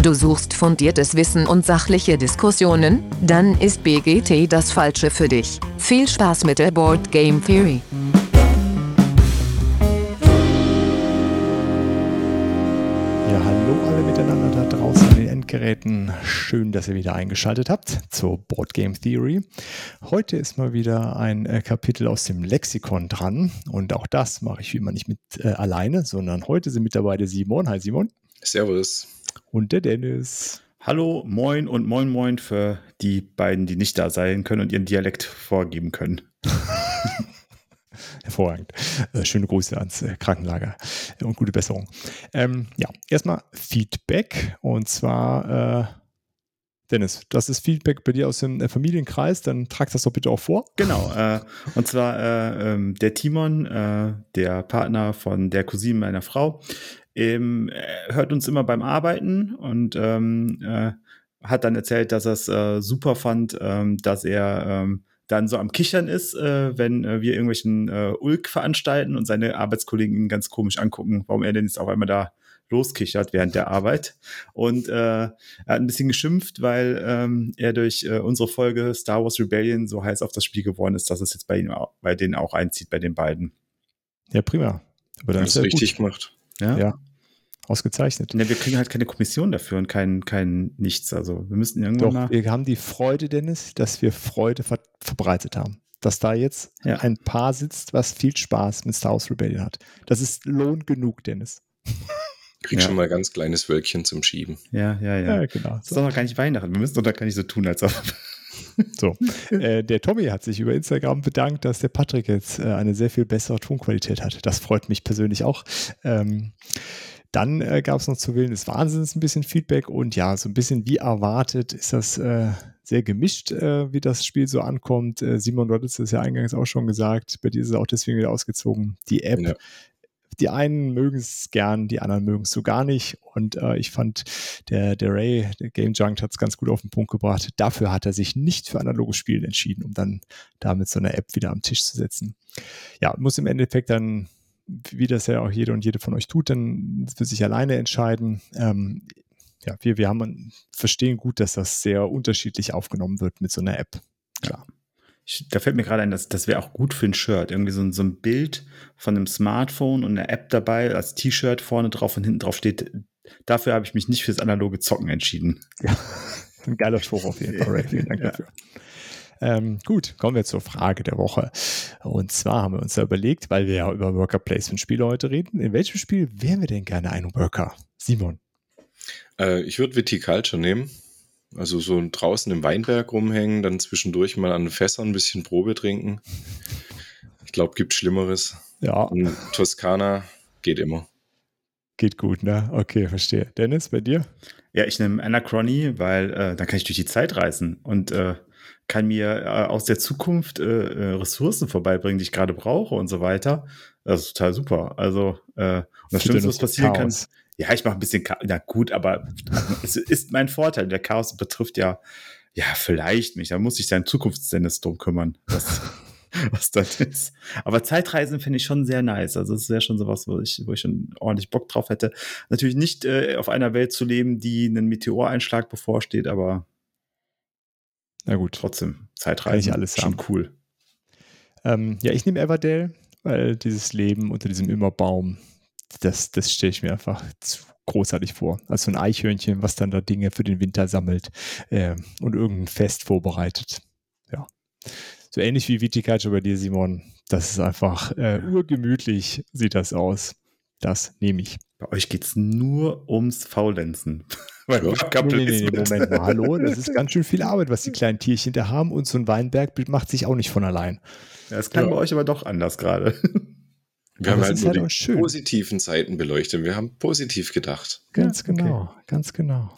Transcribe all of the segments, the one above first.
Du suchst fundiertes Wissen und sachliche Diskussionen? Dann ist BGT das Falsche für dich. Viel Spaß mit der Board Game Theory. Ja, hallo alle miteinander da draußen an den Endgeräten. Schön, dass ihr wieder eingeschaltet habt zur Board Game Theory. Heute ist mal wieder ein äh, Kapitel aus dem Lexikon dran und auch das mache ich wie immer nicht mit äh, alleine, sondern heute sind mit dabei der Simon. Hi Simon. Servus und der Dennis. Hallo, moin und moin moin für die beiden, die nicht da sein können und ihren Dialekt vorgeben können. Hervorragend. Äh, schöne Grüße ans äh, Krankenlager und gute Besserung. Ähm, ja, erstmal Feedback und zwar, äh, Dennis, das ist Feedback bei dir aus dem äh, Familienkreis, dann trag das doch bitte auch vor. Genau, äh, und zwar äh, ähm, der Timon, der Partner von der Cousine meiner Frau, ähm, hört uns immer beim Arbeiten und ähm, äh, hat dann erzählt, dass er es äh, super fand, ähm, dass er ähm, dann so am Kichern ist, äh, wenn äh, wir irgendwelchen äh, Ulk veranstalten und seine Arbeitskollegen ihn ganz komisch angucken, warum er denn jetzt auf einmal da loskichert während der Arbeit. Und äh, er hat ein bisschen geschimpft, weil ähm, er durch äh, unsere Folge Star Wars Rebellion so heiß auf das Spiel geworden ist, dass es jetzt bei, ihm, bei denen auch einzieht, bei den beiden. Ja, prima. Aber dann ist es richtig gut. gemacht. Ja. ja. Ausgezeichnet. Ja, wir kriegen halt keine Kommission dafür und kein, kein Nichts. Also wir müssen irgendwann Doch, mal. Wir haben die Freude, Dennis, dass wir Freude ver verbreitet haben. Dass da jetzt ja. ein Paar sitzt, was viel Spaß mit Star Wars Rebellion hat. Das ist Lohn genug, Dennis. Krieg ja. schon mal ein ganz kleines Wölkchen zum Schieben. Ja, ja, ja. ja genau. Das ist doch noch gar nicht Weihnachten. Wir müssen doch da gar nicht so tun, als ob. So, äh, der Tommy hat sich über Instagram bedankt, dass der Patrick jetzt äh, eine sehr viel bessere Tonqualität hat. Das freut mich persönlich auch. Ähm, dann äh, gab es noch zu Willen des Wahnsinns ein bisschen Feedback und ja, so ein bisschen wie erwartet ist das äh, sehr gemischt, äh, wie das Spiel so ankommt. Äh, Simon, du hattest es ja eingangs auch schon gesagt, bei dir ist es auch deswegen wieder ausgezogen. Die App, ja. die einen mögen es gern, die anderen mögen es so gar nicht. Und äh, ich fand, der, der Ray, der Game Junk, hat es ganz gut auf den Punkt gebracht. Dafür hat er sich nicht für analoges Spielen entschieden, um dann damit so eine App wieder am Tisch zu setzen. Ja, muss im Endeffekt dann wie das ja auch jeder und jede von euch tut, dann für sich alleine entscheiden. Ähm, ja, wir, wir haben, verstehen gut, dass das sehr unterschiedlich aufgenommen wird mit so einer App. Klar. Ich, da fällt mir gerade ein, dass das wäre auch gut für ein Shirt. Irgendwie so, so ein Bild von einem Smartphone und eine App dabei als T-Shirt vorne drauf und hinten drauf steht. Dafür habe ich mich nicht fürs analoge Zocken entschieden. Ja, ein geiler Spruch auf jeden Fall. Vielen Dank ja. dafür. Ähm, gut, kommen wir zur Frage der Woche. Und zwar haben wir uns da überlegt, weil wir ja über Worker Placement Spiele heute reden, in welchem Spiel wären wir denn gerne ein Worker? Simon. Äh, ich würde Viticulture nehmen. Also so draußen im Weinberg rumhängen, dann zwischendurch mal an Fässern ein bisschen Probe trinken. Ich glaube, gibt Schlimmeres. Ja. Und Toskana geht immer. Geht gut, ne? Okay, verstehe. Dennis, bei dir? Ja, ich nehme Anachrony, weil äh, dann kann ich durch die Zeit reisen und äh, kann mir äh, aus der Zukunft äh, äh, Ressourcen vorbeibringen, die ich gerade brauche und so weiter. Das ist total super. Also, äh, und das Schlimmste, was passieren Chaos. kann. Ja, ich mache ein bisschen, Chaos. na gut, aber es ist mein Vorteil. Der Chaos betrifft ja, ja, vielleicht mich. Da muss ich seinen Zukunftsdennis drum kümmern. Was, was das ist. Aber Zeitreisen finde ich schon sehr nice. Also es wäre schon sowas, wo ich, wo ich schon ordentlich Bock drauf hätte. Natürlich nicht äh, auf einer Welt zu leben, die einen Meteoreinschlag bevorsteht, aber na gut. Trotzdem, Zeitreisen. Kann ich alles schon haben. cool. Ähm, ja, ich nehme Everdale, weil dieses Leben unter diesem Immerbaum, das, das stelle ich mir einfach zu großartig vor. Als so ein Eichhörnchen, was dann da Dinge für den Winter sammelt äh, und irgendein Fest vorbereitet. Ja. So ähnlich wie Viticulture bei dir, Simon. Das ist einfach äh, urgemütlich, sieht das aus. Das nehme ich. Bei euch geht es nur ums Faulenzen. Weil nee, nee, nee, Moment mal, hallo, das ist ganz schön viel Arbeit, was die kleinen Tierchen da haben und so ein Weinberg macht sich auch nicht von allein. Ja, das kann ja. bei euch aber doch anders gerade. Wir aber haben halt nur halt die positiven Seiten beleuchtet. Wir haben positiv gedacht. Ganz ja, genau, okay. ganz genau.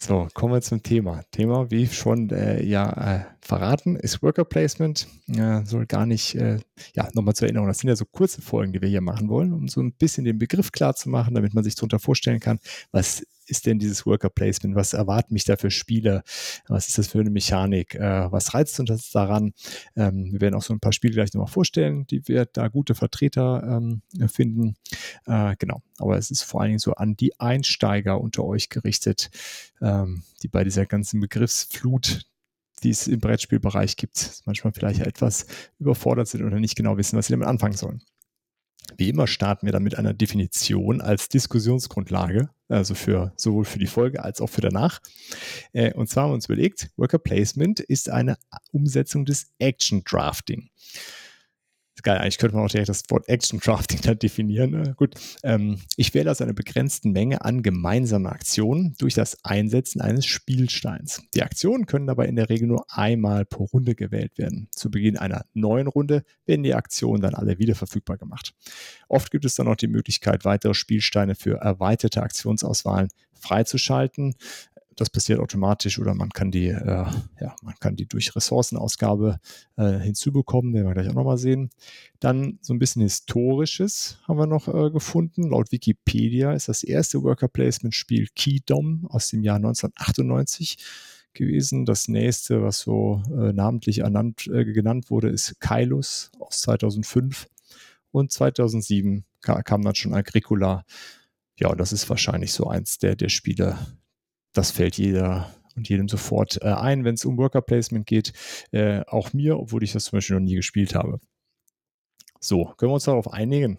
So, kommen wir zum Thema. Thema, wie schon äh, ja äh, verraten, ist Worker Placement. Äh, soll gar nicht, äh, ja, nochmal zur Erinnerung, das sind ja so kurze Folgen, die wir hier machen wollen, um so ein bisschen den Begriff klar zu machen, damit man sich darunter vorstellen kann, was ist denn dieses Worker Placement? Was erwarten mich da für Spiele? Was ist das für eine Mechanik? Äh, was reizt uns daran? Ähm, wir werden auch so ein paar Spiele gleich nochmal vorstellen, die wir da gute Vertreter ähm, finden. Äh, genau. Aber es ist vor allen Dingen so an die Einsteiger unter euch gerichtet, ähm, die bei dieser ganzen Begriffsflut die es im Brettspielbereich gibt, manchmal vielleicht etwas überfordert sind oder nicht genau wissen, was sie damit anfangen sollen. Wie immer starten wir dann mit einer Definition als Diskussionsgrundlage, also für sowohl für die Folge als auch für danach. Äh, und zwar haben wir uns überlegt, Worker Placement ist eine Umsetzung des Action Drafting geil, eigentlich könnte man auch direkt das Wort Action Drafting da definieren. Ne? Gut, ähm, ich wähle aus einer begrenzten Menge an gemeinsamen Aktionen durch das Einsetzen eines Spielsteins. Die Aktionen können dabei in der Regel nur einmal pro Runde gewählt werden. Zu Beginn einer neuen Runde werden die Aktionen dann alle wieder verfügbar gemacht. Oft gibt es dann auch die Möglichkeit, weitere Spielsteine für erweiterte Aktionsauswahlen freizuschalten. Das passiert automatisch oder man kann die, äh, ja, man kann die durch Ressourcenausgabe äh, hinzubekommen, werden wir gleich auch nochmal sehen. Dann so ein bisschen Historisches haben wir noch äh, gefunden. Laut Wikipedia ist das erste Worker Placement Spiel Keydom aus dem Jahr 1998 gewesen. Das nächste, was so äh, namentlich ernannt, äh, genannt wurde, ist Kailus aus 2005. Und 2007 kam dann schon Agricola. Ja, und das ist wahrscheinlich so eins der, der Spiele, das fällt jeder und jedem sofort äh, ein, wenn es um Worker Placement geht. Äh, auch mir, obwohl ich das zum Beispiel noch nie gespielt habe. So, können wir uns darauf einigen?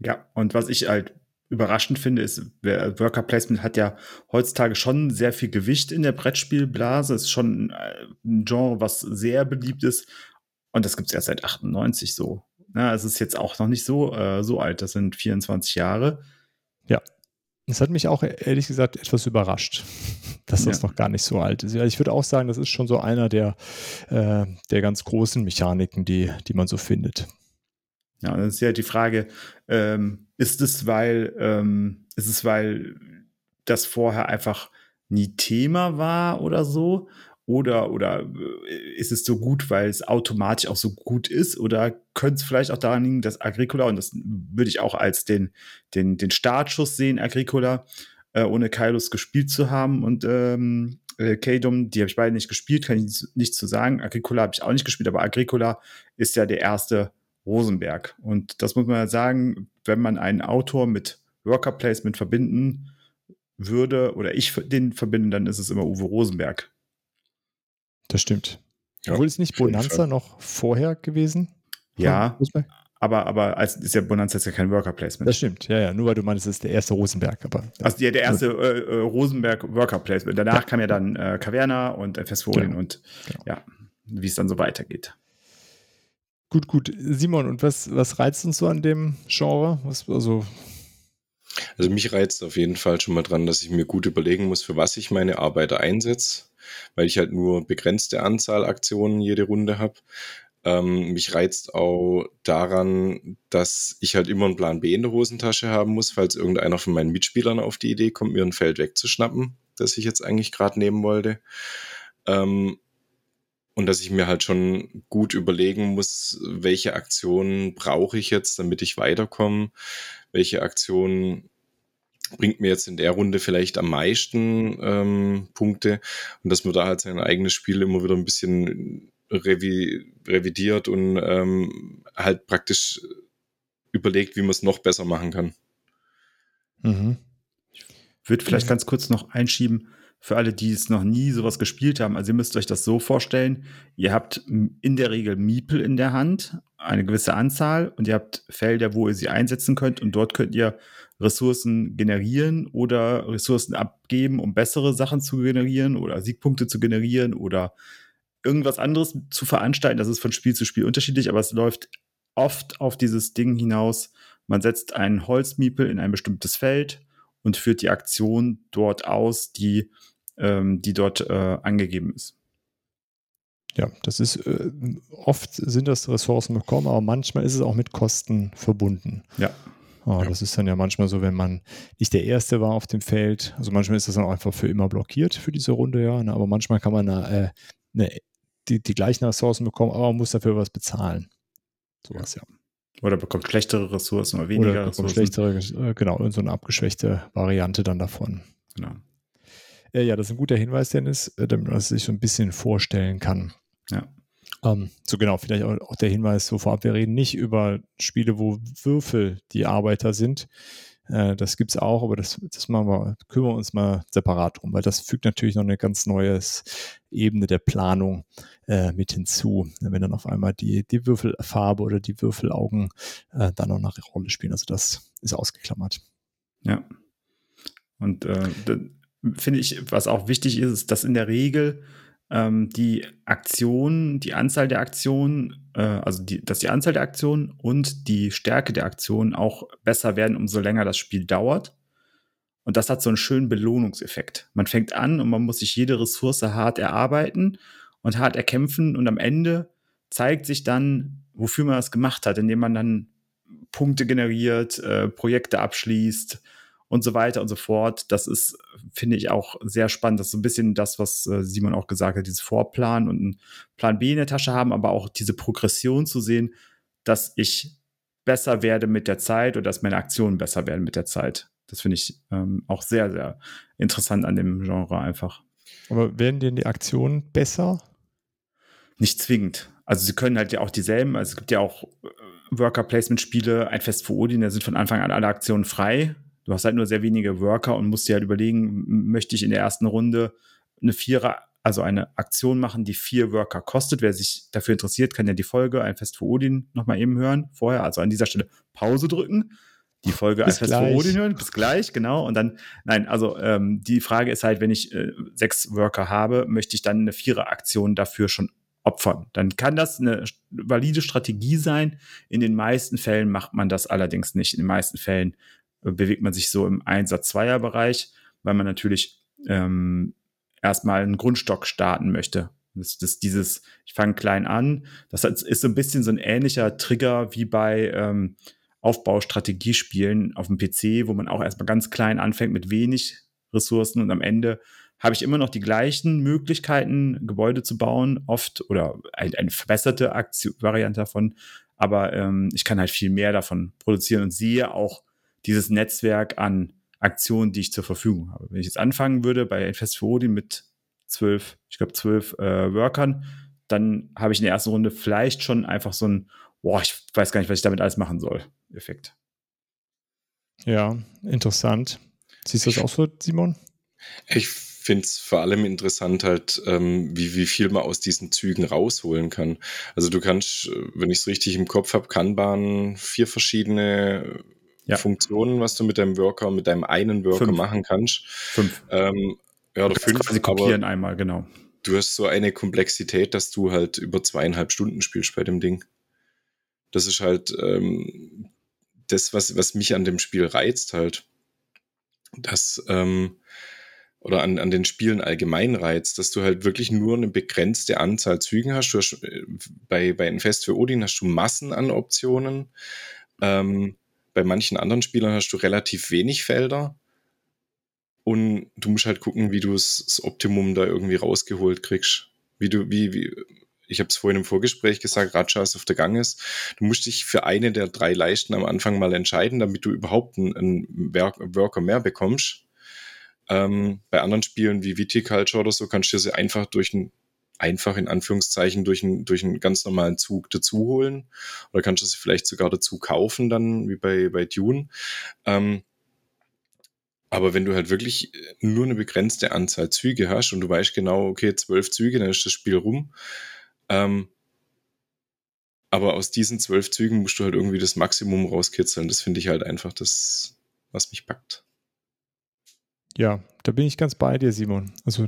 Ja, und was ich halt überraschend finde, ist, Worker Placement hat ja heutzutage schon sehr viel Gewicht in der Brettspielblase. Ist schon äh, ein Genre, was sehr beliebt ist. Und das gibt es erst seit 98 so. Ja, es ist jetzt auch noch nicht so, äh, so alt. Das sind 24 Jahre. Ja. Das hat mich auch ehrlich gesagt etwas überrascht, dass das ja. noch gar nicht so alt ist. Ich würde auch sagen, das ist schon so einer der, äh, der ganz großen Mechaniken, die, die man so findet. Ja, dann ist ja die Frage, ähm, ist es, weil, ähm, ist es, weil das vorher einfach nie Thema war oder so? Oder, oder äh, ist es so gut, weil es automatisch auch so gut ist? Oder könnte es vielleicht auch daran liegen, dass Agricola, und das würde ich auch als den, den, den Startschuss sehen, Agricola, äh, ohne Kailos gespielt zu haben und ähm, äh, Kadum, die habe ich beide nicht gespielt, kann ich nichts zu sagen. Agricola habe ich auch nicht gespielt, aber Agricola ist ja der erste Rosenberg. Und das muss man ja sagen, wenn man einen Autor mit Worker Placement verbinden würde, oder ich den verbinde, dann ist es immer Uwe Rosenberg. Das stimmt. Ja, Obwohl es nicht Bonanza noch vorher gewesen? Ja, aber, aber als ist ja Bonanza ist ja kein Worker Placement. Das stimmt, ja, ja. Nur weil du meinst, es ist der erste Rosenberg. Aber, also ja, der erste äh, äh, Rosenberg Worker Placement. Danach ja. kam ja dann äh, Caverna und Festfolien genau. und genau. ja, wie es dann so weitergeht. Gut, gut. Simon, und was, was reizt uns so an dem Genre? Was, also also mich reizt auf jeden Fall schon mal dran, dass ich mir gut überlegen muss, für was ich meine Arbeiter einsetze weil ich halt nur begrenzte Anzahl Aktionen jede Runde habe. Ähm, mich reizt auch daran, dass ich halt immer einen Plan B in der Hosentasche haben muss, falls irgendeiner von meinen Mitspielern auf die Idee kommt, mir ein Feld wegzuschnappen, das ich jetzt eigentlich gerade nehmen wollte. Ähm, und dass ich mir halt schon gut überlegen muss, welche Aktionen brauche ich jetzt, damit ich weiterkomme, welche Aktionen bringt mir jetzt in der Runde vielleicht am meisten ähm, Punkte und dass man da halt sein eigenes Spiel immer wieder ein bisschen revi revidiert und ähm, halt praktisch überlegt, wie man es noch besser machen kann. Mhm. Ich würde vielleicht ganz kurz noch einschieben, für alle, die es noch nie sowas gespielt haben. Also ihr müsst euch das so vorstellen, ihr habt in der Regel Miepel in der Hand, eine gewisse Anzahl und ihr habt Felder, wo ihr sie einsetzen könnt und dort könnt ihr Ressourcen generieren oder Ressourcen abgeben, um bessere Sachen zu generieren oder Siegpunkte zu generieren oder irgendwas anderes zu veranstalten. Das ist von Spiel zu Spiel unterschiedlich, aber es läuft oft auf dieses Ding hinaus. Man setzt einen Holzmiepel in ein bestimmtes Feld und führt die Aktion dort aus, die, ähm, die dort äh, angegeben ist. Ja, das ist äh, oft sind das Ressourcen bekommen, aber manchmal ist es auch mit Kosten verbunden. Ja. Oh, ja. Das ist dann ja manchmal so, wenn man nicht der Erste war auf dem Feld. Also manchmal ist das dann einfach für immer blockiert für diese Runde, ja. Ne? Aber manchmal kann man äh, ne, die, die gleichen Ressourcen bekommen, aber man muss dafür was bezahlen. Sowas, ja. Oder bekommt schlechtere Ressourcen oder weniger oder Ressourcen. Schlechtere, äh, genau, so eine abgeschwächte Variante dann davon. Genau. Äh, ja, das ist ein guter Hinweis, Dennis, äh, damit man sich so ein bisschen vorstellen kann. Ja. Ähm, so genau, vielleicht auch, auch, der Hinweis so vorab, wir reden nicht über Spiele, wo Würfel die Arbeiter sind. Äh, das gibt es auch, aber das, das machen wir, kümmern wir uns mal separat drum, weil das fügt natürlich noch eine ganz neue Ebene der Planung äh, mit hinzu, wenn dann auf einmal die, die Würfelfarbe oder die Würfelaugen äh, dann noch eine Rolle spielen. Also das ist ausgeklammert. Ja. Und äh, finde ich, was auch wichtig ist, ist, dass in der Regel ähm, die Aktion, die Anzahl der Aktionen, äh, also die, dass die Anzahl der Aktionen und die Stärke der Aktionen auch besser werden, umso länger das Spiel dauert. Und das hat so einen schönen Belohnungseffekt. Man fängt an und man muss sich jede Ressource hart erarbeiten und hart erkämpfen und am Ende zeigt sich dann, wofür man das gemacht hat, indem man dann Punkte generiert, äh, Projekte abschließt, und so weiter und so fort. Das ist, finde ich, auch sehr spannend. Das ist so ein bisschen das, was äh, Simon auch gesagt hat, dieses Vorplan und einen Plan B in der Tasche haben, aber auch diese Progression zu sehen, dass ich besser werde mit der Zeit oder dass meine Aktionen besser werden mit der Zeit. Das finde ich ähm, auch sehr, sehr interessant an dem Genre einfach. Aber werden denn die Aktionen besser? Nicht zwingend. Also sie können halt ja auch dieselben, also es gibt ja auch äh, Worker-Placement-Spiele, ein Fest für Odin, da sind von Anfang an alle Aktionen frei du hast halt nur sehr wenige Worker und musst dir halt überlegen, möchte ich in der ersten Runde eine Vierer, also eine Aktion machen, die vier Worker kostet. Wer sich dafür interessiert, kann ja die Folge Ein Fest für Odin nochmal eben hören. Vorher, also an dieser Stelle Pause drücken. Die Folge Bis Ein Fest für Odin hören. Bis gleich, genau. Und dann, nein, also ähm, die Frage ist halt, wenn ich äh, sechs Worker habe, möchte ich dann eine Vierer-Aktion dafür schon opfern. Dann kann das eine valide Strategie sein. In den meisten Fällen macht man das allerdings nicht. In den meisten Fällen bewegt man sich so im Einsatz-Zweier-Bereich, weil man natürlich ähm, erstmal einen Grundstock starten möchte. Das, das dieses, ich fange klein an, das ist so ein bisschen so ein ähnlicher Trigger wie bei ähm, Aufbaustrategiespielen auf dem PC, wo man auch erstmal ganz klein anfängt mit wenig Ressourcen und am Ende habe ich immer noch die gleichen Möglichkeiten, Gebäude zu bauen, oft oder ein, eine verbesserte Aktion, Variante davon, aber ähm, ich kann halt viel mehr davon produzieren und sehe auch dieses Netzwerk an Aktionen, die ich zur Verfügung habe. Wenn ich jetzt anfangen würde bei Fest für Odin mit zwölf, ich glaube zwölf äh, Workern, dann habe ich in der ersten Runde vielleicht schon einfach so ein, boah, ich weiß gar nicht, was ich damit alles machen soll, Effekt. Ja, interessant. Siehst du das auch so, Simon? Ich finde es vor allem interessant halt, ähm, wie, wie viel man aus diesen Zügen rausholen kann. Also du kannst, wenn ich es richtig im Kopf habe, Kanban vier verschiedene ja. Funktionen, was du mit deinem Worker, mit deinem einen Worker fünf. machen kannst. Fünf. Ähm, ja, oder fünf. Quasi kopieren einmal, genau. Du hast so eine Komplexität, dass du halt über zweieinhalb Stunden spielst bei dem Ding. Das ist halt ähm, das, was, was mich an dem Spiel reizt, halt. Das, ähm, oder an, an den Spielen allgemein reizt, dass du halt wirklich nur eine begrenzte Anzahl Zügen hast. Du hast äh, bei, bei Infest für Odin hast du Massen an Optionen. Ähm, bei manchen anderen Spielern hast du relativ wenig Felder und du musst halt gucken, wie du das Optimum da irgendwie rausgeholt kriegst. Wie du, wie, wie, ich habe es vorhin im Vorgespräch gesagt, Raja ist auf der Gang ist. Du musst dich für eine der drei Leisten am Anfang mal entscheiden, damit du überhaupt einen, einen Worker mehr bekommst. Ähm, bei anderen Spielen wie Viticulture oder so kannst du sie einfach durch ein einfach in Anführungszeichen durch, ein, durch einen ganz normalen Zug dazu holen. Oder kannst du sie vielleicht sogar dazu kaufen, dann wie bei, bei Dune. Ähm, aber wenn du halt wirklich nur eine begrenzte Anzahl Züge hast und du weißt genau, okay, zwölf Züge, dann ist das Spiel rum. Ähm, aber aus diesen zwölf Zügen musst du halt irgendwie das Maximum rauskitzeln. Das finde ich halt einfach das, was mich packt. Ja, da bin ich ganz bei dir, Simon. Also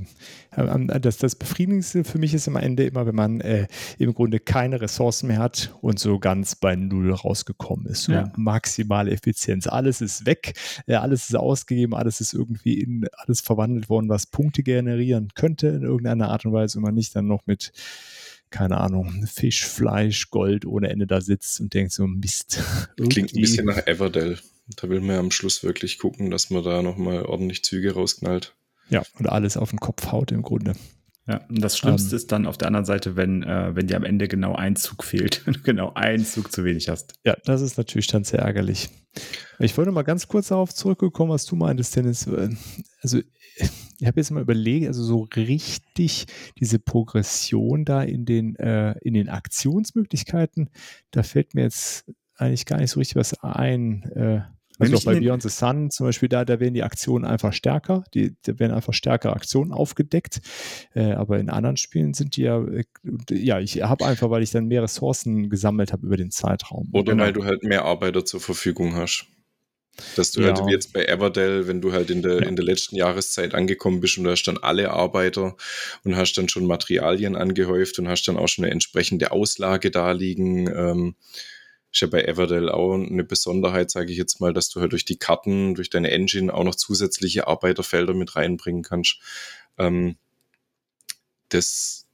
ähm, das, das Befriedigendste für mich ist am Ende immer, wenn man äh, im Grunde keine Ressourcen mehr hat und so ganz bei Null rausgekommen ist. So ja. maximale Effizienz. Alles ist weg, äh, alles ist ausgegeben, alles ist irgendwie in alles verwandelt worden, was Punkte generieren könnte in irgendeiner Art und Weise und man nicht dann noch mit keine Ahnung, Fisch, Fleisch, Gold ohne Ende da sitzt und denkt so, Mist. Klingt ein bisschen nach Everdell. Da will man ja am Schluss wirklich gucken, dass man da nochmal ordentlich Züge rausknallt. Ja, und alles auf den Kopf haut im Grunde. Ja, und das Schlimmste ähm, ist dann auf der anderen Seite, wenn, äh, wenn dir am Ende genau ein Zug fehlt, genau einen Zug zu wenig hast. Ja, das ist natürlich dann sehr ärgerlich. Ich wollte mal ganz kurz darauf zurückgekommen, was du meintest, Dennis. Äh, also, ich habe jetzt mal überlegt, also so richtig diese Progression da in den, äh, in den Aktionsmöglichkeiten, da fällt mir jetzt eigentlich gar nicht so richtig was ein. Äh, also auch bei Beyond the Sun zum Beispiel, da, da werden die Aktionen einfach stärker, die, da werden einfach stärkere Aktionen aufgedeckt. Äh, aber in anderen Spielen sind die ja, äh, ja, ich habe einfach, weil ich dann mehr Ressourcen gesammelt habe über den Zeitraum. Oder genau. weil du halt mehr Arbeiter zur Verfügung hast. Dass du halt ja. halt jetzt bei Everdell, wenn du halt in der, ja. in der letzten Jahreszeit angekommen bist und du hast dann alle Arbeiter und hast dann schon Materialien angehäuft und hast dann auch schon eine entsprechende Auslage da liegen. Ähm, ist ja bei Everdell auch eine Besonderheit, sage ich jetzt mal, dass du halt durch die Karten, durch deine Engine auch noch zusätzliche Arbeiterfelder mit reinbringen kannst. Ähm, das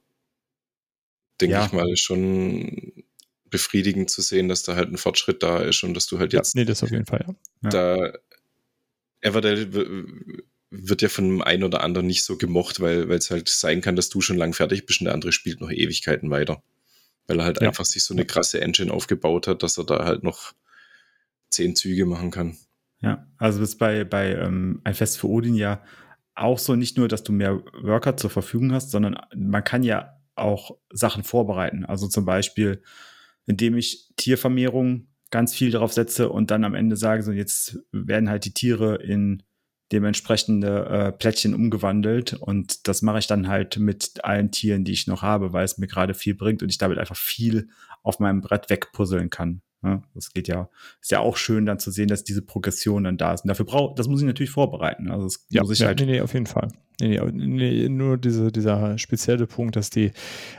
denke ja. ich mal ist schon befriedigend zu sehen, dass da halt ein Fortschritt da ist und dass du halt jetzt. Ja, nee, das auf jeden Fall, ja. Da Everdell wird ja von dem einen oder anderen nicht so gemocht, weil es halt sein kann, dass du schon lang fertig bist und der andere spielt noch Ewigkeiten weiter weil er halt ja. einfach sich so eine krasse Engine aufgebaut hat, dass er da halt noch zehn Züge machen kann. Ja, also das ist bei, bei ähm, ein Fest für Odin ja auch so nicht nur, dass du mehr Worker zur Verfügung hast, sondern man kann ja auch Sachen vorbereiten. Also zum Beispiel, indem ich Tiervermehrung ganz viel darauf setze und dann am Ende sage, so jetzt werden halt die Tiere in dementsprechende äh, Plättchen umgewandelt und das mache ich dann halt mit allen Tieren, die ich noch habe, weil es mir gerade viel bringt und ich damit einfach viel auf meinem Brett wegpuzzeln kann. Ja, das geht ja, ist ja auch schön dann zu sehen, dass diese Progression dann da ist. Und dafür braucht, das muss ich natürlich vorbereiten. Also das ja, muss ich ja, halt. Nee, nee, auf jeden Fall. Nee, nee, nee, nur diese, dieser spezielle Punkt, dass die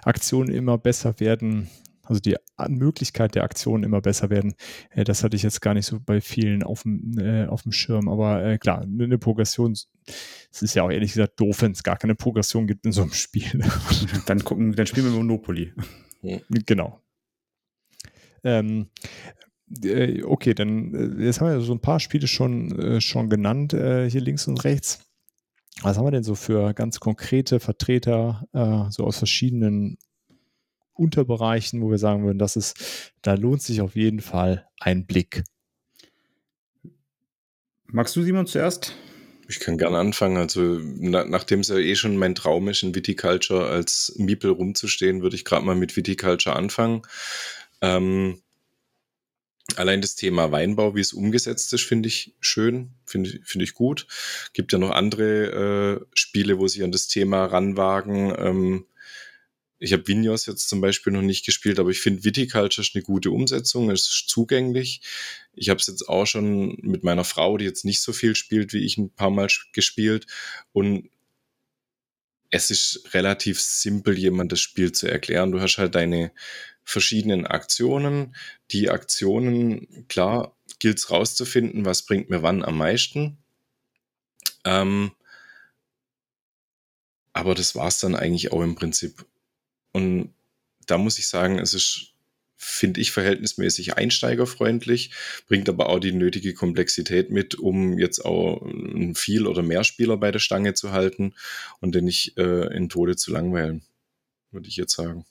Aktionen immer besser werden, also die Möglichkeit der Aktionen immer besser werden. Äh, das hatte ich jetzt gar nicht so bei vielen auf dem, äh, auf dem Schirm. Aber äh, klar, eine Progression, es ist ja auch ehrlich gesagt doof, wenn es gar keine Progression gibt in so einem Spiel. dann gucken, dann spielen wir Monopoly. Genau. Ähm, äh, okay, dann äh, jetzt haben wir so ein paar Spiele schon, äh, schon genannt, hier links und rechts. Was haben wir denn so für ganz konkrete Vertreter so aus verschiedenen Unterbereichen, wo wir sagen würden, das ist, da lohnt sich auf jeden Fall ein Blick. Magst du, Simon, zuerst? Ich kann gerne anfangen. Also, na, nachdem es ja eh schon mein Traum ist, in Viticulture als Miepel rumzustehen, würde ich gerade mal mit Viticulture anfangen. Ähm, allein das Thema Weinbau, wie es umgesetzt ist, finde ich schön, finde ich, finde ich gut. Gibt ja noch andere äh, Spiele, wo sie an das Thema ranwagen. Ähm, ich habe Vinyos jetzt zum Beispiel noch nicht gespielt, aber ich finde Viticulture ist eine gute Umsetzung, es ist zugänglich. Ich habe es jetzt auch schon mit meiner Frau, die jetzt nicht so viel spielt wie ich, ein paar Mal gespielt und es ist relativ simpel, jemand das Spiel zu erklären. Du hast halt deine verschiedenen Aktionen. Die Aktionen, klar, gilt es rauszufinden, was bringt mir wann am meisten. Ähm, aber das war es dann eigentlich auch im Prinzip. Und da muss ich sagen, es ist, finde ich, verhältnismäßig einsteigerfreundlich, bringt aber auch die nötige Komplexität mit, um jetzt auch ein viel oder mehr Spieler bei der Stange zu halten und den nicht äh, in Tode zu langweilen, würde ich jetzt sagen.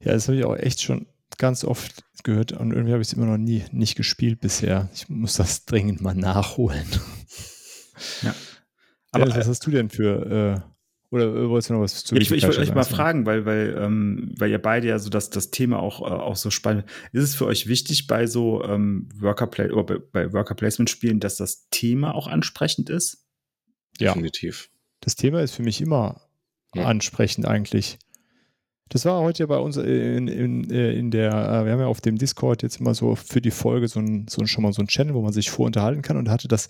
Ja, das habe ich auch echt schon ganz oft gehört und irgendwie habe ich es immer noch nie nicht gespielt bisher. Ich muss das dringend mal nachholen. Ja. Aber ja, was hast du denn für äh, oder äh, wolltest du noch was zu Ich, ich wollte euch mal fragen, weil, weil, ähm, weil ihr beide ja so das, das Thema auch, äh, auch so spannend. Ist es für euch wichtig bei so ähm, Worker Play oder bei, bei Worker Placement Spielen, dass das Thema auch ansprechend ist? Ja. Definitiv. Das Thema ist für mich immer ja. ansprechend eigentlich. Das war heute ja bei uns in, in, äh, in der, äh, wir haben ja auf dem Discord jetzt immer so für die Folge so, ein, so ein, schon mal so ein Channel, wo man sich vorunterhalten kann und hatte das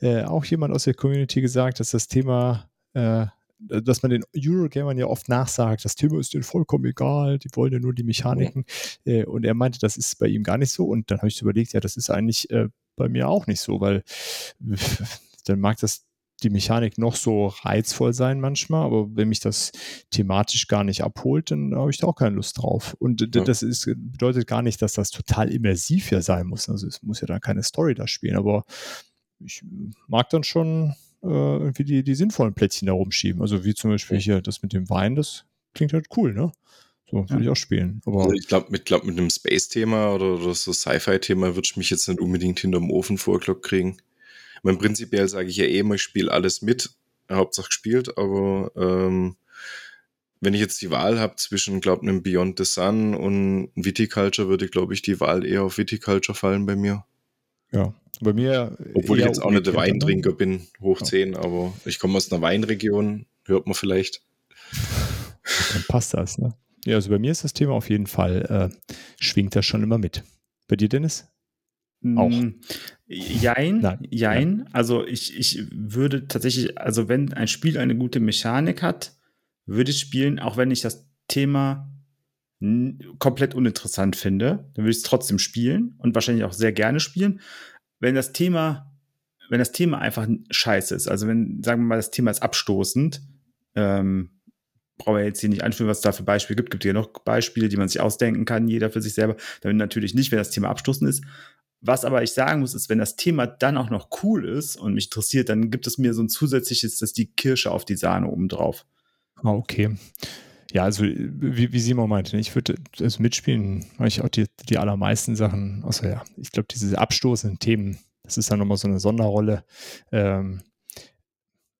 äh, auch jemand aus der Community gesagt, dass das Thema äh, dass man den Eurogamern ja oft nachsagt, das Thema ist denen vollkommen egal, die wollen ja nur die Mechaniken. Ja. und er meinte, das ist bei ihm gar nicht so. Und dann habe ich überlegt, ja, das ist eigentlich äh, bei mir auch nicht so, weil dann mag das die Mechanik noch so reizvoll sein manchmal, aber wenn mich das thematisch gar nicht abholt, dann habe ich da auch keine Lust drauf. Und ja. das ist, bedeutet gar nicht, dass das total immersiv ja sein muss. Also es muss ja dann keine Story da spielen, aber ich mag dann schon äh, irgendwie die, die sinnvollen Plätzchen da rumschieben. Also wie zum Beispiel hier das mit dem Wein, das klingt halt cool, ne? So, würde ja. ich auch spielen. Aber also ich glaube, mit, glaub, mit einem Space-Thema oder, oder so Sci-Fi-Thema würde ich mich jetzt nicht unbedingt hinterm Ofen vorglockt kriegen. Ich meine, prinzipiell sage ich ja eh immer, ich spiele alles mit, Hauptsache gespielt, aber ähm, wenn ich jetzt die Wahl habe zwischen, glaube ich, einem Beyond the Sun und Viticulture, würde, glaube ich, die Wahl eher auf Viticulture fallen bei mir. Ja, bei mir. Obwohl ich jetzt auch nicht der Weintrinker bin, hoch ja. 10, aber ich komme aus einer Weinregion, hört man vielleicht. Dann passt das, ne? Ja, also bei mir ist das Thema auf jeden Fall, äh, schwingt das schon immer mit. Bei dir, Dennis? Auch. Mm, jein, Nein. jein. Ja. Also ich, ich würde tatsächlich, also wenn ein Spiel eine gute Mechanik hat, würde ich spielen, auch wenn ich das Thema komplett uninteressant finde, dann würde ich es trotzdem spielen und wahrscheinlich auch sehr gerne spielen. Wenn das Thema, wenn das Thema einfach scheiße ist, also wenn, sagen wir mal, das Thema ist abstoßend, ähm, brauchen wir jetzt hier nicht anführen, was es da für Beispiele gibt. Gibt ja noch Beispiele, die man sich ausdenken kann, jeder für sich selber. Dann natürlich nicht, wenn das Thema abstoßend ist. Was aber ich sagen muss, ist, wenn das Thema dann auch noch cool ist und mich interessiert, dann gibt es mir so ein zusätzliches, das ist die Kirsche auf die Sahne obendrauf. Ah, okay. Ja, also wie, wie Simon meinte, ich würde das mitspielen, weil ich auch die, die allermeisten Sachen, außer ja, ich glaube, diese abstoßenden Themen, das ist dann nochmal so eine Sonderrolle. Ähm,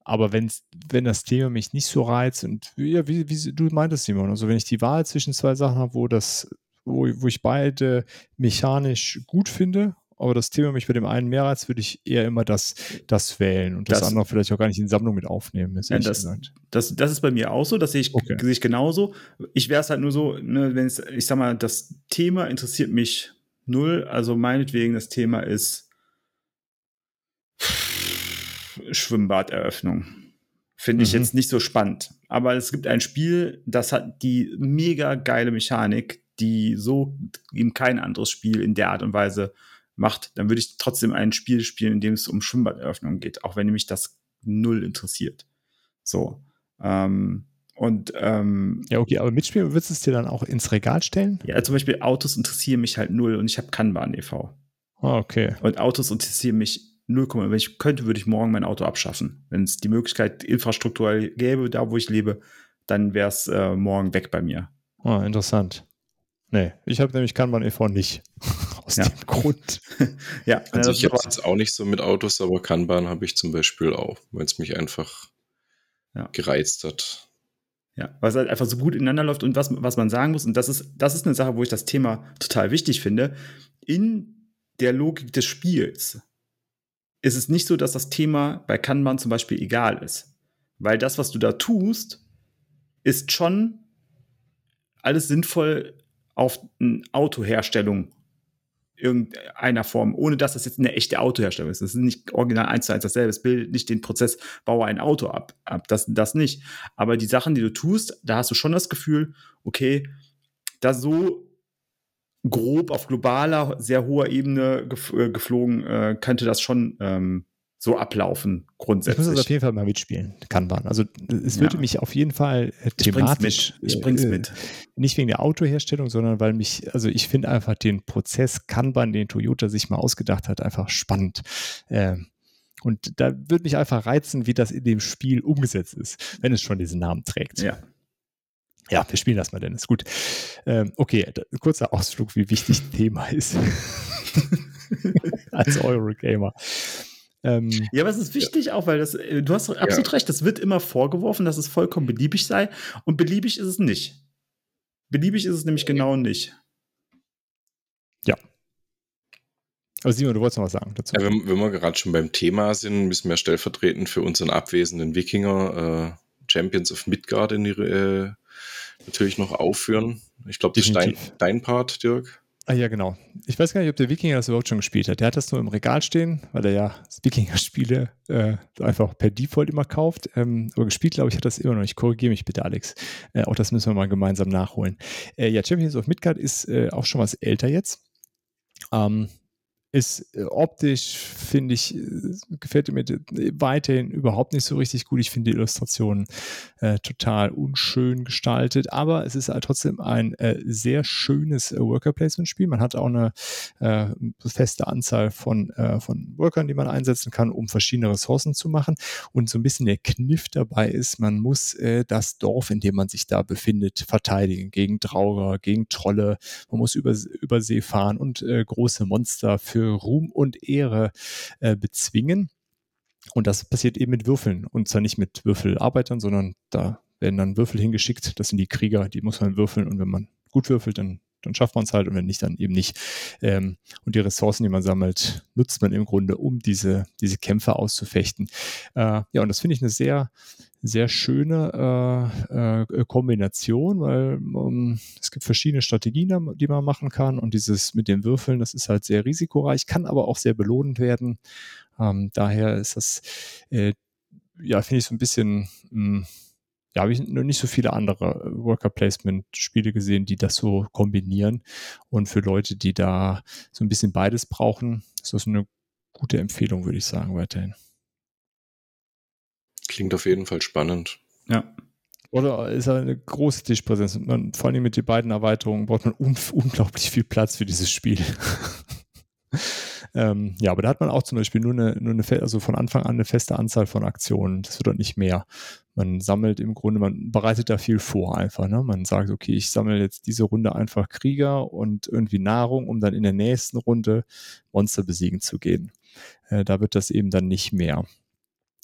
aber wenn's, wenn das Thema mich nicht so reizt und ja, wie, wie du meintest, Simon, also wenn ich die Wahl zwischen zwei Sachen habe, wo das, wo, wo ich beide mechanisch gut finde, aber das Thema mich bei dem einen mehr reizt, würde ich eher immer das, das wählen und das, das andere vielleicht auch gar nicht in die Sammlung mit aufnehmen. Ja, das, das, das, ist bei mir auch so, das sehe ich, okay. sehe ich genauso. Ich wäre es halt nur so, ne, wenn es, ich sag mal, das Thema interessiert mich null, also meinetwegen das Thema ist Schwimmbaderöffnung. Finde ich mhm. jetzt nicht so spannend. Aber es gibt ein Spiel, das hat die mega geile Mechanik, die so eben kein anderes Spiel in der Art und Weise macht. Dann würde ich trotzdem ein Spiel spielen, in dem es um Schwimmbaderöffnung geht, auch wenn mich das null interessiert. So. Ähm, und ähm, ja, okay, aber mitspielen würdest du es dir dann auch ins Regal stellen? Ja, zum Beispiel Autos interessieren mich halt null und ich habe Kanban e.V. Ah, okay. Und Autos interessieren mich 0, wenn ich könnte, würde ich morgen mein Auto abschaffen. Wenn es die Möglichkeit infrastrukturell gäbe, da wo ich lebe, dann wäre es äh, morgen weg bei mir. Ah, interessant. Nee, ich habe nämlich Kanban e.V. nicht. Aus ja. dem Grund. ja, also ich habe jetzt auch nicht so mit Autos, aber Kanban habe ich zum Beispiel auch, weil es mich einfach ja. gereizt hat. Ja, weil es halt einfach so gut ineinander läuft und was, was man sagen muss, und das ist, das ist eine Sache, wo ich das Thema total wichtig finde, in der Logik des Spiels ist es nicht so, dass das Thema bei Kanban zum Beispiel egal ist. Weil das, was du da tust, ist schon alles sinnvoll auf eine Autoherstellung irgendeiner Form, ohne dass das jetzt eine echte Autoherstellung ist. Das ist nicht original eins zu eins dasselbe. Es bildet nicht den Prozess, baue ein Auto ab. ab. Das, das nicht. Aber die Sachen, die du tust, da hast du schon das Gefühl, okay, da so grob auf globaler, sehr hoher Ebene äh, geflogen, äh, könnte das schon ähm, so ablaufen, grundsätzlich. Ich muss das auf jeden Fall mal mitspielen, Kanban. Also es würde ja. mich auf jeden Fall äh, thematisch. Ich bring's mit. Äh, nicht wegen der Autoherstellung, sondern weil mich, also ich finde einfach den Prozess Kanban, den Toyota sich mal ausgedacht hat, einfach spannend. Ähm, und da würde mich einfach reizen, wie das in dem Spiel umgesetzt ist, wenn es schon diesen Namen trägt. Ja. Ja, wir spielen das mal, Dennis. Gut. Ähm, okay, kurzer Ausflug, wie wichtig Thema ist. Als Eurogamer. Ähm, ja, aber es ist wichtig ja. auch, weil das, äh, du hast absolut ja. recht, das wird immer vorgeworfen, dass es vollkommen beliebig sei. Und beliebig ist es nicht. Beliebig ist es nämlich genau nicht. Ja. Aber Simon, du wolltest noch was sagen dazu. Ja, wenn, wenn wir gerade schon beim Thema sind, müssen wir stellvertretend für unseren abwesenden Wikinger äh, Champions of Midgard in die, äh, natürlich noch aufführen. Ich glaube, das ist dein, dein Part, Dirk. Ah ja, genau. Ich weiß gar nicht, ob der Wikinger das überhaupt schon gespielt hat. Der hat das nur im Regal stehen, weil er ja Wikinger-Spiele äh, einfach per Default immer kauft. Ähm, aber gespielt, glaube ich, hat das immer noch nicht. Korrigiere mich bitte, Alex. Äh, auch das müssen wir mal gemeinsam nachholen. Äh, ja, Champions of Midgard ist äh, auch schon was älter jetzt. Ähm, ist äh, optisch, finde ich, äh, gefällt mir weiterhin überhaupt nicht so richtig gut. Ich finde die Illustrationen äh, total unschön gestaltet, aber es ist halt trotzdem ein äh, sehr schönes äh, Worker-Placement-Spiel. Man hat auch eine äh, feste Anzahl von, von Workern, die man einsetzen kann, um verschiedene Ressourcen zu machen. Und so ein bisschen der Kniff dabei ist, man muss das Dorf, in dem man sich da befindet, verteidigen gegen Traurer, gegen Trolle. Man muss über, über See fahren und große Monster für Ruhm und Ehre äh, bezwingen. Und das passiert eben mit Würfeln. Und zwar nicht mit Würfelarbeitern, sondern da werden dann Würfel hingeschickt. Das sind die Krieger, die muss man würfeln. Und wenn man gut würfelt, dann, dann schafft man es halt. Und wenn nicht, dann eben nicht. Ähm, und die Ressourcen, die man sammelt, nutzt man im Grunde, um diese, diese Kämpfe auszufechten. Äh, ja, und das finde ich eine sehr, sehr schöne äh, äh, Kombination, weil ähm, es gibt verschiedene Strategien, die man machen kann und dieses mit den Würfeln, das ist halt sehr risikoreich, kann aber auch sehr belohnend werden. Ähm, daher ist das, äh, ja, finde ich so ein bisschen, mh, hm, ja, habe ich noch nicht so viele andere Worker Placement Spiele gesehen, die das so kombinieren. Und für Leute, die da so ein bisschen beides brauchen, ist das eine gute Empfehlung, würde ich sagen, weiterhin. Klingt auf jeden Fall spannend. Ja. Oder ist eine große Tischpräsenz. Man, vor allem mit den beiden Erweiterungen braucht man un unglaublich viel Platz für dieses Spiel. ähm, ja, aber da hat man auch zum Beispiel nur eine, nur eine, also von Anfang an eine feste Anzahl von Aktionen. Das wird dann nicht mehr. Man sammelt im Grunde, man bereitet da viel vor einfach. Ne? Man sagt, okay, ich sammle jetzt diese Runde einfach Krieger und irgendwie Nahrung, um dann in der nächsten Runde Monster besiegen zu gehen. Äh, da wird das eben dann nicht mehr.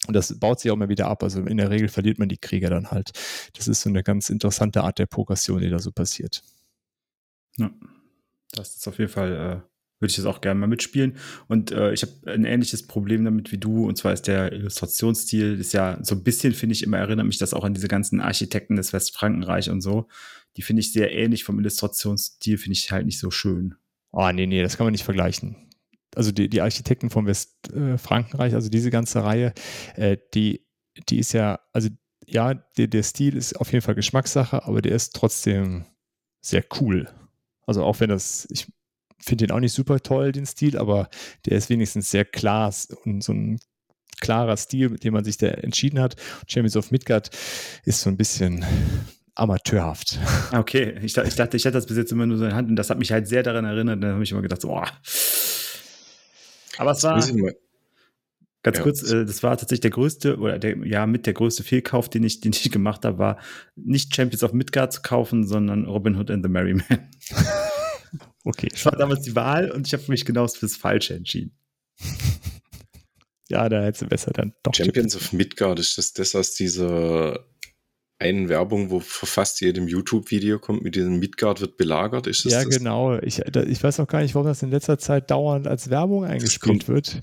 Und das baut sich auch mal wieder ab. Also in der Regel verliert man die Krieger dann halt. Das ist so eine ganz interessante Art der Progression, die da so passiert. Ja, das ist auf jeden Fall, äh, würde ich das auch gerne mal mitspielen. Und äh, ich habe ein ähnliches Problem damit wie du. Und zwar ist der Illustrationsstil, ist ja so ein bisschen, finde ich, immer erinnert mich das auch an diese ganzen Architekten des Westfrankenreich und so. Die finde ich sehr ähnlich vom Illustrationsstil, finde ich halt nicht so schön. Oh, nee, nee, das kann man nicht vergleichen also die, die Architekten vom Westfrankenreich, also diese ganze Reihe, äh, die, die ist ja, also ja, der, der Stil ist auf jeden Fall Geschmackssache, aber der ist trotzdem sehr cool. Also auch wenn das, ich finde den auch nicht super toll, den Stil, aber der ist wenigstens sehr klar und so ein klarer Stil, mit dem man sich da entschieden hat. Champions of Midgard ist so ein bisschen amateurhaft. Okay, ich, ich dachte, ich hatte das bis jetzt immer nur so in der Hand und das hat mich halt sehr daran erinnert. Da habe ich immer gedacht, so, boah, aber es war. Ganz ja. kurz, äh, das war tatsächlich der größte, oder der, ja, mit der größte Fehlkauf, den ich, den ich gemacht habe, war nicht Champions of Midgard zu kaufen, sondern Robin Hood and the Merry Man. okay. Das war damals die Wahl und ich habe mich genau fürs Falsche entschieden. ja, da hätte besser dann doch. Champions of Midgard, ist das das aus dieser einen Werbung, wo vor fast jedem YouTube-Video kommt, mit diesem Midgard wird belagert. Ist das ja, das? genau. Ich, ich weiß auch gar nicht, warum das in letzter Zeit dauernd als Werbung eingespielt wird.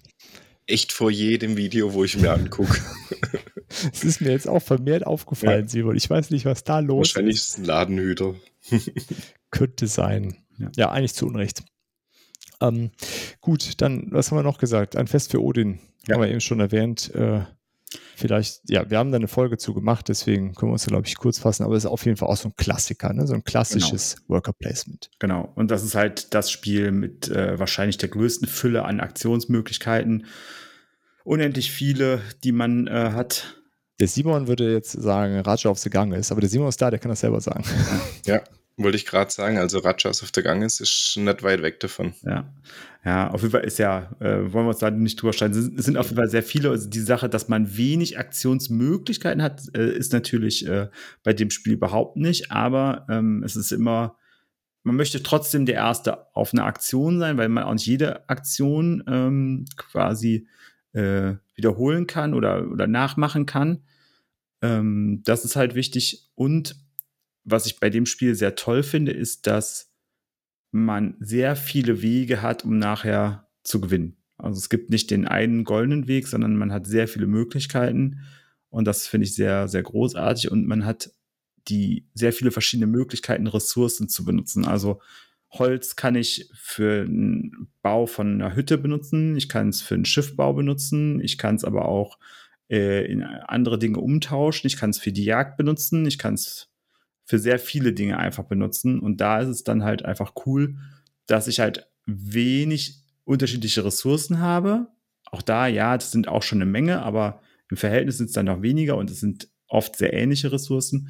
Echt vor jedem Video, wo ich mir angucke. Es ist mir jetzt auch vermehrt aufgefallen, ja. Simon. Ich weiß nicht, was da los Wahrscheinlich ist. Wahrscheinlich ist es ein Ladenhüter. Könnte sein. Ja. ja, eigentlich zu Unrecht. Ähm, gut, dann, was haben wir noch gesagt? Ein Fest für Odin. Ja. Haben wir eben schon erwähnt. Äh, vielleicht, ja, wir haben da eine Folge zu gemacht, deswegen können wir uns da, glaube ich, kurz fassen, aber es ist auf jeden Fall auch so ein Klassiker, ne? so ein klassisches genau. Worker Placement. Genau, und das ist halt das Spiel mit äh, wahrscheinlich der größten Fülle an Aktionsmöglichkeiten. Unendlich viele, die man äh, hat. Der Simon würde jetzt sagen, Raja of the Gang ist, aber der Simon ist da, der kann das selber sagen. Ja, wollte ich gerade sagen, also Rajas of the Gang ist, ist nicht weit weg davon. Ja, ja auf jeden Fall ist ja, äh, wollen wir uns da nicht drüber streiten, es sind auf jeden Fall sehr viele. Also die Sache, dass man wenig Aktionsmöglichkeiten hat, äh, ist natürlich äh, bei dem Spiel überhaupt nicht, aber ähm, es ist immer, man möchte trotzdem der Erste auf eine Aktion sein, weil man auch nicht jede Aktion ähm, quasi äh, wiederholen kann oder, oder nachmachen kann. Ähm, das ist halt wichtig und was ich bei dem Spiel sehr toll finde, ist, dass man sehr viele Wege hat, um nachher zu gewinnen. Also es gibt nicht den einen goldenen Weg, sondern man hat sehr viele Möglichkeiten. Und das finde ich sehr, sehr großartig. Und man hat die sehr viele verschiedene Möglichkeiten, Ressourcen zu benutzen. Also Holz kann ich für den Bau von einer Hütte benutzen, ich kann es für einen Schiffbau benutzen, ich kann es aber auch äh, in andere Dinge umtauschen, ich kann es für die Jagd benutzen, ich kann es für sehr viele Dinge einfach benutzen. Und da ist es dann halt einfach cool, dass ich halt wenig unterschiedliche Ressourcen habe. Auch da, ja, das sind auch schon eine Menge, aber im Verhältnis sind es dann noch weniger und es sind oft sehr ähnliche Ressourcen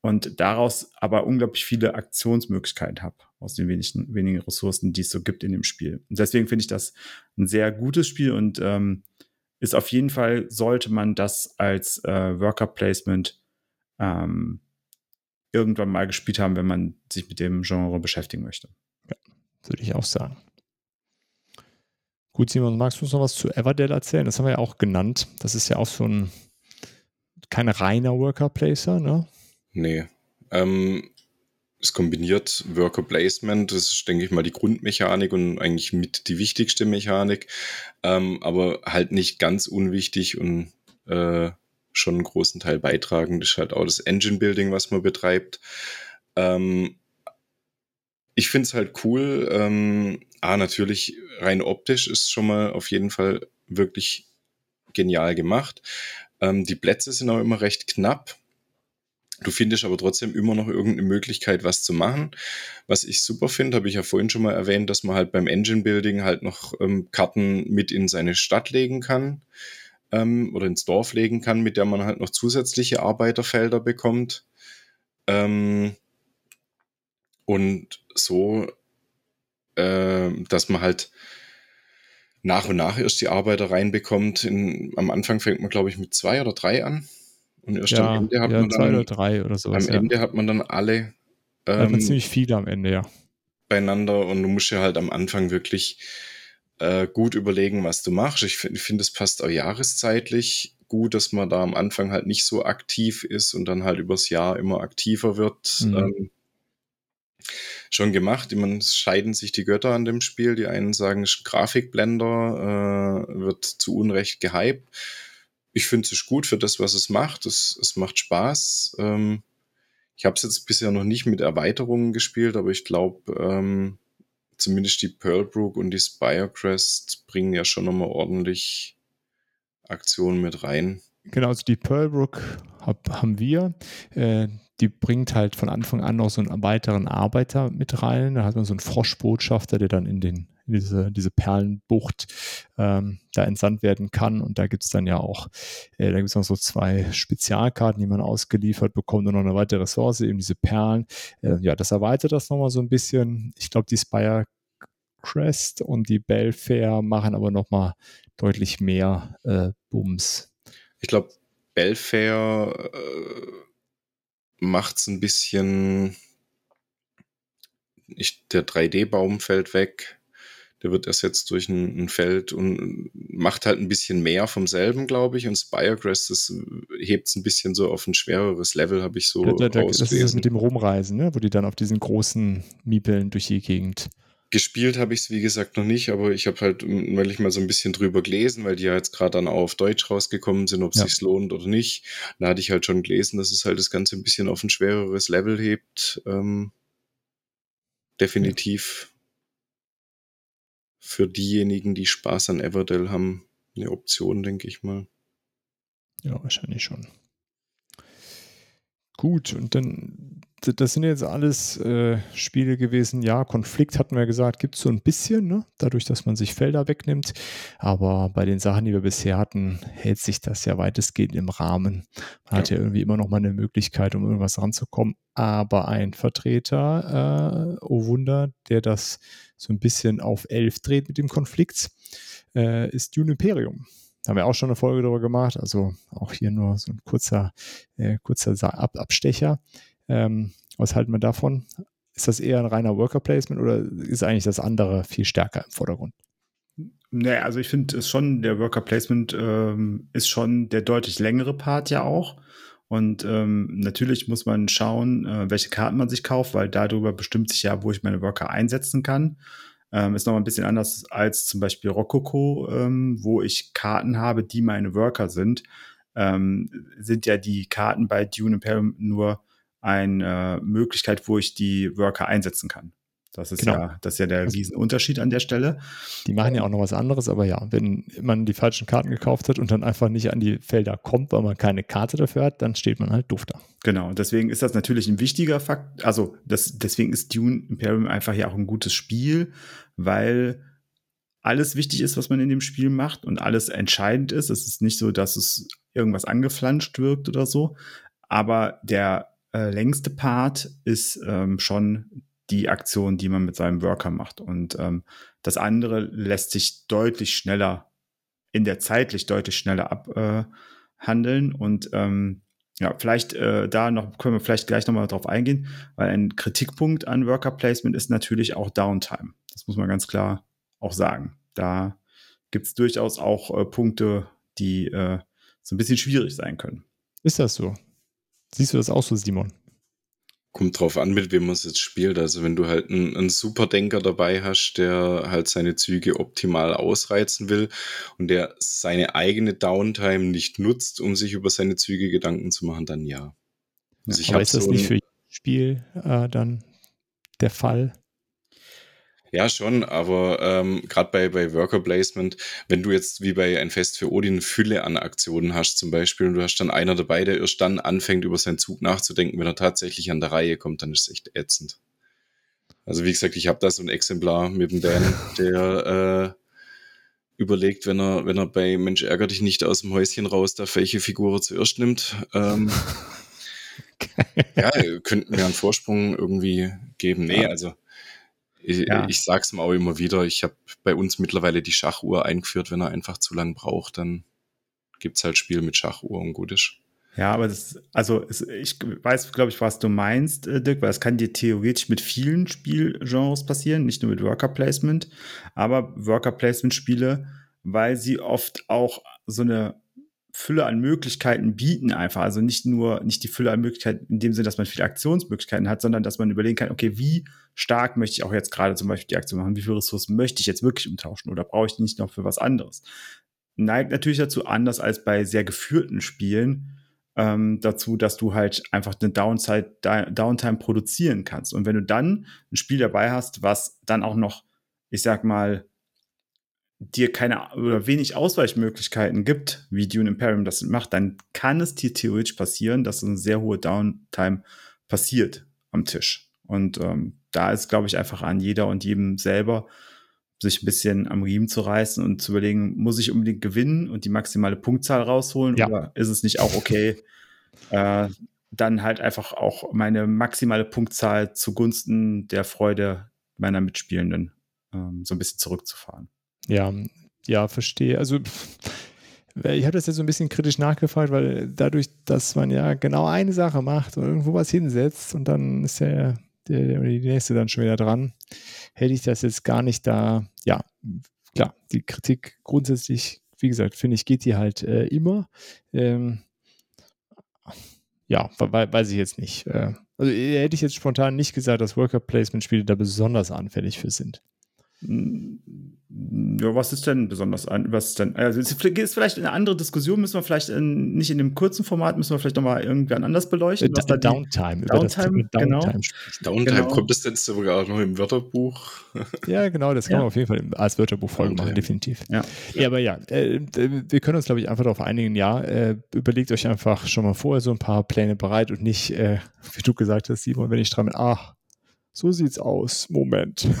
und daraus aber unglaublich viele Aktionsmöglichkeiten habe aus den wenigen, wenigen Ressourcen, die es so gibt in dem Spiel. Und deswegen finde ich das ein sehr gutes Spiel und ähm, ist auf jeden Fall, sollte man das als äh, Worker Placement ähm, irgendwann mal gespielt haben, wenn man sich mit dem Genre beschäftigen möchte. Ja, würde ich auch sagen. Gut, Simon, magst du uns noch was zu Everdell erzählen? Das haben wir ja auch genannt. Das ist ja auch so ein kein reiner Worker Placer, ne? Nee. Ähm, es kombiniert Worker Placement, das ist, denke ich mal, die Grundmechanik und eigentlich mit die wichtigste Mechanik, ähm, aber halt nicht ganz unwichtig und äh, schon einen großen Teil beitragen. Das ist halt auch das Engine Building, was man betreibt. Ähm, ich finde es halt cool. Ähm, ah, natürlich, rein optisch ist schon mal auf jeden Fall wirklich genial gemacht. Ähm, die Plätze sind auch immer recht knapp. Du findest aber trotzdem immer noch irgendeine Möglichkeit, was zu machen. Was ich super finde, habe ich ja vorhin schon mal erwähnt, dass man halt beim Engine Building halt noch ähm, Karten mit in seine Stadt legen kann ähm, oder ins Dorf legen kann, mit der man halt noch zusätzliche Arbeiterfelder bekommt. Ähm, und so, äh, dass man halt nach und nach erst die Arbeiter reinbekommt. In, am Anfang fängt man, glaube ich, mit zwei oder drei an. Und erst ja, am Ende hat ja, man dann. Zwei oder drei oder so. Am ja. Ende hat man dann alle. Ähm, hat man ziemlich viele am Ende, ja. Beieinander und du musst ja halt am Anfang wirklich äh, gut überlegen, was du machst. Ich finde, find, es passt auch jahreszeitlich gut, dass man da am Anfang halt nicht so aktiv ist und dann halt übers Jahr immer aktiver wird. Mhm. Ähm, schon gemacht. Man scheiden sich die Götter an dem Spiel. Die einen sagen, Grafikblender, äh, wird zu Unrecht gehypt. Ich finde es gut für das, was es macht. Es, es macht Spaß. Ähm, ich habe es jetzt bisher noch nicht mit Erweiterungen gespielt, aber ich glaube, ähm, zumindest die Pearlbrook und die Spirecrest bringen ja schon nochmal ordentlich Aktionen mit rein. Genau, also die Pearlbrook hab, haben wir. Äh, die bringt halt von Anfang an noch so einen weiteren Arbeiter mit rein. Da hat man so einen Froschbotschafter, der dann in, den, in diese, diese Perlenbucht ähm, da entsandt werden kann. Und da gibt es dann ja auch, äh, da gibt es noch so zwei Spezialkarten, die man ausgeliefert bekommt und noch eine weitere Ressource, eben diese Perlen. Äh, ja, das erweitert das nochmal so ein bisschen. Ich glaube, die Spire Crest und die Belfair machen aber nochmal deutlich mehr äh, Bums. Ich glaube, Belfair äh, macht es ein bisschen. Ich, der 3D-Baum fällt weg. Der wird ersetzt durch ein, ein, Feld und macht halt ein bisschen mehr vom selben, glaube ich. Und Spiregrass, das hebt es ein bisschen so auf ein schwereres Level, habe ich so da, da, Das ist das mit dem Rumreisen, ne? wo die dann auf diesen großen Miepeln durch die Gegend Gespielt habe ich es, wie gesagt, noch nicht, aber ich habe halt weil ich mal so ein bisschen drüber gelesen, weil die ja jetzt gerade dann auch auf Deutsch rausgekommen sind, ob es ja. sich lohnt oder nicht. Da hatte ich halt schon gelesen, dass es halt das Ganze ein bisschen auf ein schwereres Level hebt. Ähm, definitiv. Für diejenigen, die Spaß an Everdell haben, eine Option, denke ich mal. Ja, wahrscheinlich schon. Gut, und dann das sind jetzt alles äh, Spiele gewesen. Ja, Konflikt hatten wir gesagt, gibt es so ein bisschen, ne? dadurch, dass man sich Felder wegnimmt. Aber bei den Sachen, die wir bisher hatten, hält sich das ja weitestgehend im Rahmen. Man ja. hat ja irgendwie immer noch mal eine Möglichkeit, um irgendwas ranzukommen. Aber ein Vertreter, äh, oh Wunder, der das so ein bisschen auf elf dreht mit dem Konflikt, äh, ist Dune Imperium. Da haben wir auch schon eine Folge darüber gemacht. Also auch hier nur so ein kurzer, äh, kurzer Ab Abstecher. Ähm, was halten wir davon? Ist das eher ein reiner Worker Placement oder ist eigentlich das andere viel stärker im Vordergrund? Nee, also ich finde es schon, der Worker Placement ähm, ist schon der deutlich längere Part ja auch. Und ähm, natürlich muss man schauen, äh, welche Karten man sich kauft, weil darüber bestimmt sich ja, wo ich meine Worker einsetzen kann. Ähm, ist nochmal ein bisschen anders als zum Beispiel Rococo, ähm, wo ich Karten habe, die meine Worker sind. Ähm, sind ja die Karten bei Dune Imperium nur eine Möglichkeit, wo ich die Worker einsetzen kann. Das ist genau. ja, das ist ja der also Riesenunterschied an der Stelle. Die machen ja auch noch was anderes, aber ja, wenn man die falschen Karten gekauft hat und dann einfach nicht an die Felder kommt, weil man keine Karte dafür hat, dann steht man halt doof da. Genau, deswegen ist das natürlich ein wichtiger Fakt. Also das, deswegen ist Dune Imperium einfach ja auch ein gutes Spiel, weil alles wichtig ist, was man in dem Spiel macht und alles entscheidend ist. Es ist nicht so, dass es irgendwas angeflanscht wirkt oder so. Aber der äh, längste Part ist ähm, schon die Aktion, die man mit seinem Worker macht. Und ähm, das andere lässt sich deutlich schneller, in der zeitlich deutlich schneller abhandeln. Äh, und ähm, ja, vielleicht äh, da noch, können wir vielleicht gleich nochmal drauf eingehen, weil ein Kritikpunkt an Worker Placement ist natürlich auch Downtime. Das muss man ganz klar auch sagen. Da gibt es durchaus auch äh, Punkte, die äh, so ein bisschen schwierig sein können. Ist das so? Siehst du das auch so, Simon? Kommt drauf an, mit wem man es jetzt spielt. Also wenn du halt einen, einen Superdenker dabei hast, der halt seine Züge optimal ausreizen will und der seine eigene Downtime nicht nutzt, um sich über seine Züge Gedanken zu machen, dann ja. Also ja aber ist das so nicht für jedes Spiel äh, dann der Fall? Ja, schon, aber ähm, gerade bei, bei Worker Placement, wenn du jetzt wie bei ein Fest für Odin Fülle an Aktionen hast zum Beispiel und du hast dann einer dabei, der erst dann anfängt, über seinen Zug nachzudenken, wenn er tatsächlich an der Reihe kommt, dann ist es echt ätzend. Also wie gesagt, ich habe da so ein Exemplar mit dem Dan, der äh, überlegt, wenn er, wenn er bei Mensch ärger dich nicht aus dem Häuschen raus, da welche Figur er zuerst nimmt. Ähm, ja, könnten wir einen Vorsprung irgendwie geben. Nee, also ich, ja. ich sag's ihm auch immer wieder, ich habe bei uns mittlerweile die Schachuhr eingeführt. Wenn er einfach zu lang braucht, dann gibt's halt Spiel mit Schachuhr und gut ist. Ja, aber das, also ich weiß, glaube ich, was du meinst, äh, Dirk, weil es kann dir theoretisch mit vielen Spielgenres passieren, nicht nur mit Worker Placement, aber Worker Placement Spiele, weil sie oft auch so eine Fülle an Möglichkeiten bieten einfach. Also nicht nur, nicht die Fülle an Möglichkeiten in dem Sinne, dass man viele Aktionsmöglichkeiten hat, sondern dass man überlegen kann, okay, wie stark möchte ich auch jetzt gerade zum Beispiel die Aktion machen? Wie viele Ressourcen möchte ich jetzt wirklich umtauschen oder brauche ich die nicht noch für was anderes? Neigt natürlich dazu, anders als bei sehr geführten Spielen, ähm, dazu, dass du halt einfach eine Downside, Downtime produzieren kannst. Und wenn du dann ein Spiel dabei hast, was dann auch noch, ich sag mal, dir keine oder wenig Ausweichmöglichkeiten gibt, wie Dune Imperium das macht, dann kann es dir theoretisch passieren, dass eine sehr hohe Downtime passiert am Tisch. Und ähm, da ist, glaube ich, einfach an jeder und jedem selber, sich ein bisschen am Riemen zu reißen und zu überlegen, muss ich unbedingt gewinnen und die maximale Punktzahl rausholen ja. oder ist es nicht auch okay, äh, dann halt einfach auch meine maximale Punktzahl zugunsten der Freude meiner Mitspielenden ähm, so ein bisschen zurückzufahren. Ja, ja, verstehe. Also ich habe das jetzt so ein bisschen kritisch nachgefragt, weil dadurch, dass man ja genau eine Sache macht und irgendwo was hinsetzt und dann ist der, der, die nächste dann schon wieder dran, hätte ich das jetzt gar nicht da, ja, klar, die Kritik grundsätzlich, wie gesagt, finde ich, geht die halt äh, immer. Ähm, ja, weiß ich jetzt nicht. Äh, also hätte ich jetzt spontan nicht gesagt, dass Worker Placement Spiele da besonders anfällig für sind. Ja, was ist denn besonders an? Was ist denn? Also ist vielleicht eine andere Diskussion, müssen wir vielleicht in, nicht in dem kurzen Format, müssen wir vielleicht nochmal irgendwann anders beleuchten. Was da Downtime, über Downtime, genau. Downtime, Downtime genau. kommt das denn sogar auch noch im Wörterbuch? ja, genau, das kann ja. man auf jeden Fall als Wörterbuchfolge machen, definitiv. Ja. ja, aber ja, äh, wir können uns, glaube ich, einfach darauf einigen, ja, äh, überlegt euch einfach schon mal vorher so ein paar Pläne bereit und nicht, äh, wie du gesagt hast, Simon, wenn ich dran bin, ach, so sieht's aus, Moment.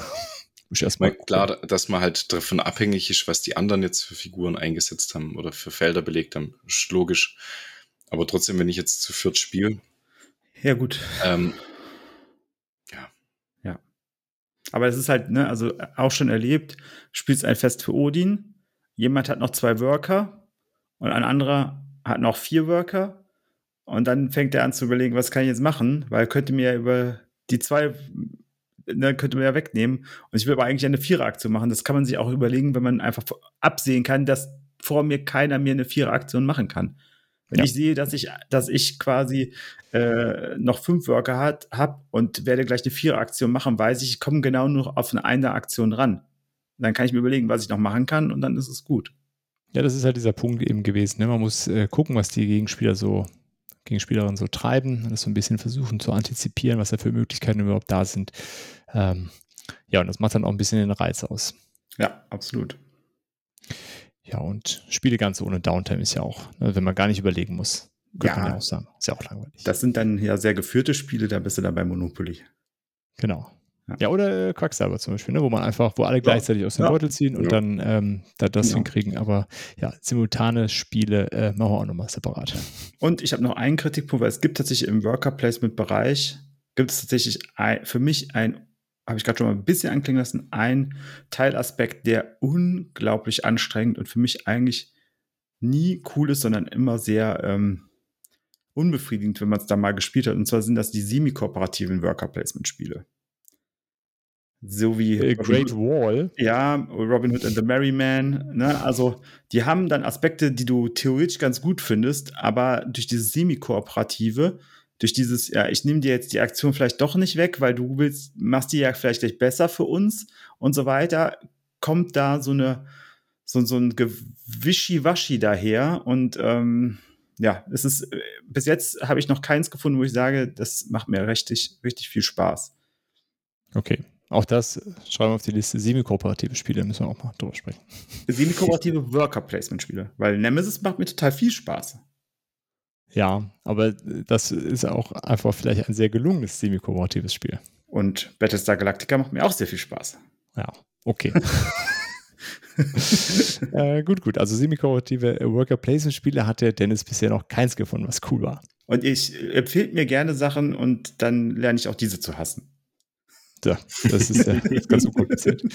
Muss erstmal klar, dass man halt davon abhängig ist, was die anderen jetzt für Figuren eingesetzt haben oder für Felder belegt haben. Ist logisch. Aber trotzdem, wenn ich jetzt zu viert spiele. Ja, gut. Ähm, ja. Ja. Aber es ist halt, ne, also auch schon erlebt, spielst ein Fest für Odin, jemand hat noch zwei Worker und ein anderer hat noch vier Worker und dann fängt er an zu überlegen, was kann ich jetzt machen, weil könnte mir über die zwei ne, könnte man ja wegnehmen. Und ich will aber eigentlich eine Viereraktion machen. Das kann man sich auch überlegen, wenn man einfach absehen kann, dass vor mir keiner mir eine Viereraktion machen kann. Wenn ja. ich sehe, dass ich, dass ich quasi äh, noch fünf Worker habe und werde gleich eine Viereraktion machen, weiß ich, ich komme genau nur auf eine eine Aktion ran. Dann kann ich mir überlegen, was ich noch machen kann und dann ist es gut. Ja, das ist halt dieser Punkt eben gewesen. Ne? Man muss äh, gucken, was die Gegenspieler so Gegenspielerinnen so treiben, das so ein bisschen versuchen zu antizipieren, was da für Möglichkeiten überhaupt da sind. Ähm, ja, und das macht dann auch ein bisschen den Reiz aus. Ja, absolut. Ja, und Spiele ganz ohne Downtime ist ja auch, ne, wenn man gar nicht überlegen muss. Ja, man ja auch sagen. Ist ja auch langweilig. Das sind dann ja sehr geführte Spiele, da bist du dann bei Monopoly. Genau. Ja, oder äh, Quacksalber zum Beispiel, ne, wo man einfach, wo alle gleichzeitig aus dem Ja. Beutel ziehen und Ja. dann ähm, da das Genau. hinkriegen. Aber ja, simultane Spiele äh, machen wir auch nochmal separat. Und ich habe noch einen Kritikpunkt, weil es gibt tatsächlich im Worker Placement Bereich, gibt es tatsächlich ein, für mich ein, habe ich gerade schon mal ein bisschen anklingen lassen, ein Teilaspekt, der unglaublich anstrengend und für mich eigentlich nie cool ist, sondern immer sehr ähm, unbefriedigend, wenn man es da mal gespielt hat. Und zwar sind das die semi-kooperativen Worker Placement Spiele. So wie Äh, Great Wall. ja, Robin Hood and the Merry Man, ne? Also, die haben dann Aspekte, die du theoretisch ganz gut findest, aber durch dieses Semi-Kooperative, durch dieses, ja, ich nehme dir jetzt die Aktion vielleicht doch nicht weg, weil du willst, machst die ja vielleicht gleich besser für uns und so weiter, kommt da so eine, so, so ein Gewischi-Waschi daher und ähm, ja, es ist, äh, bis jetzt habe ich noch keins gefunden, wo ich sage, das macht mir richtig, richtig viel Spaß. Okay. Auch das schreiben wir auf die Liste. Semi-kooperative Spiele müssen wir auch mal drüber sprechen. Semi-kooperative Worker-Placement-Spiele. Weil Nemesis macht mir total viel Spaß. Ja, aber äh, das ist auch einfach vielleicht ein sehr gelungenes semi-kooperatives Spiel. Und Battlestar Galactica macht mir auch sehr viel Spaß. Ja, okay. äh, gut, gut. Also semi-kooperative äh, Worker-Placement-Spiele hat der Dennis bisher noch keins gefunden, was cool war. Und ich äh, empfehle mir gerne Sachen und dann lerne ich auch diese zu hassen. So, das ist, ja, das ist ganz unkompliziert.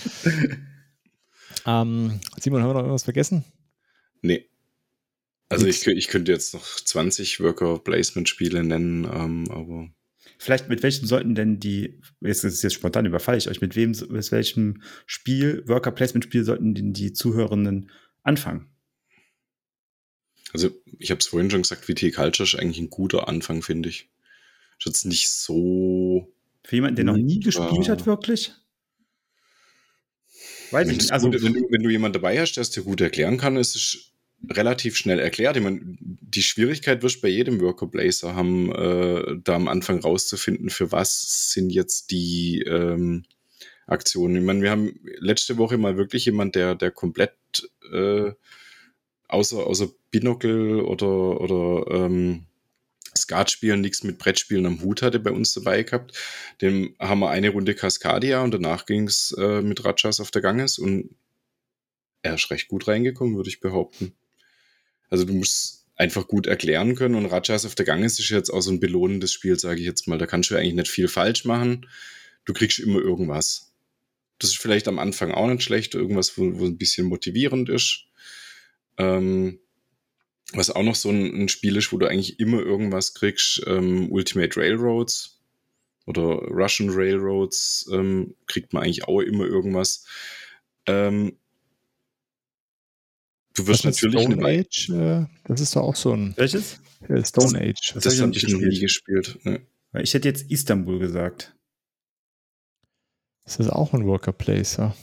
Ähm, Simon, haben wir noch irgendwas vergessen? Nee. Also ich, ich könnte jetzt noch 20 Worker-Placement-Spiele nennen, ähm, aber Vielleicht mit welchen sollten denn die, jetzt ist es jetzt spontan, überfalle ich euch, mit wem, mit welchem Spiel, Worker-Placement-Spiel sollten denn die Zuhörenden anfangen? Also, ich habe es vorhin schon gesagt, VT Culture ist eigentlich ein guter Anfang, finde ich. Ist jetzt nicht so. Für jemanden, der noch nie gespielt hat, wirklich? Weiß Wenn, ich. Also, gut, wenn, du, wenn du jemanden dabei hast, der es dir gut erklären kann, ist es relativ schnell erklärt. Ich meine, die Schwierigkeit wirst bei jedem Worker Blazer haben, äh, da am Anfang rauszufinden, für was sind jetzt die ähm, Aktionen. Ich meine, wir haben letzte Woche mal wirklich jemand, der, der komplett äh, außer, außer Binocle oder, oder ähm, Skatspielen nichts mit Brettspielen am Hut hatte bei uns dabei gehabt. Dem haben wir eine Runde Cascadia und danach ging es äh, mit Rajas auf der Ganges und er ist recht gut reingekommen, würde ich behaupten. Also du musst einfach gut erklären können und Rajas auf der Ganges ist jetzt auch so ein belohnendes Spiel, sage ich jetzt mal. Da kannst du eigentlich nicht viel falsch machen. Du kriegst immer irgendwas. Das ist vielleicht am Anfang auch nicht schlecht, irgendwas, wo, wo ein bisschen motivierend ist. Ähm, was auch noch so ein, ein Spiel ist, wo du eigentlich immer irgendwas kriegst, ähm, Ultimate Railroads oder Russian Railroads, ähm, kriegt man eigentlich auch immer irgendwas. Ähm, du wirst Was ist natürlich Stone eine Age, äh, das ist doch auch so ein welches? äh, Stone Age. Das Das, habe nicht ich noch nie gespielt. Ne. Ich hätte jetzt Istanbul gesagt. Ist das auch ein Worker Placer?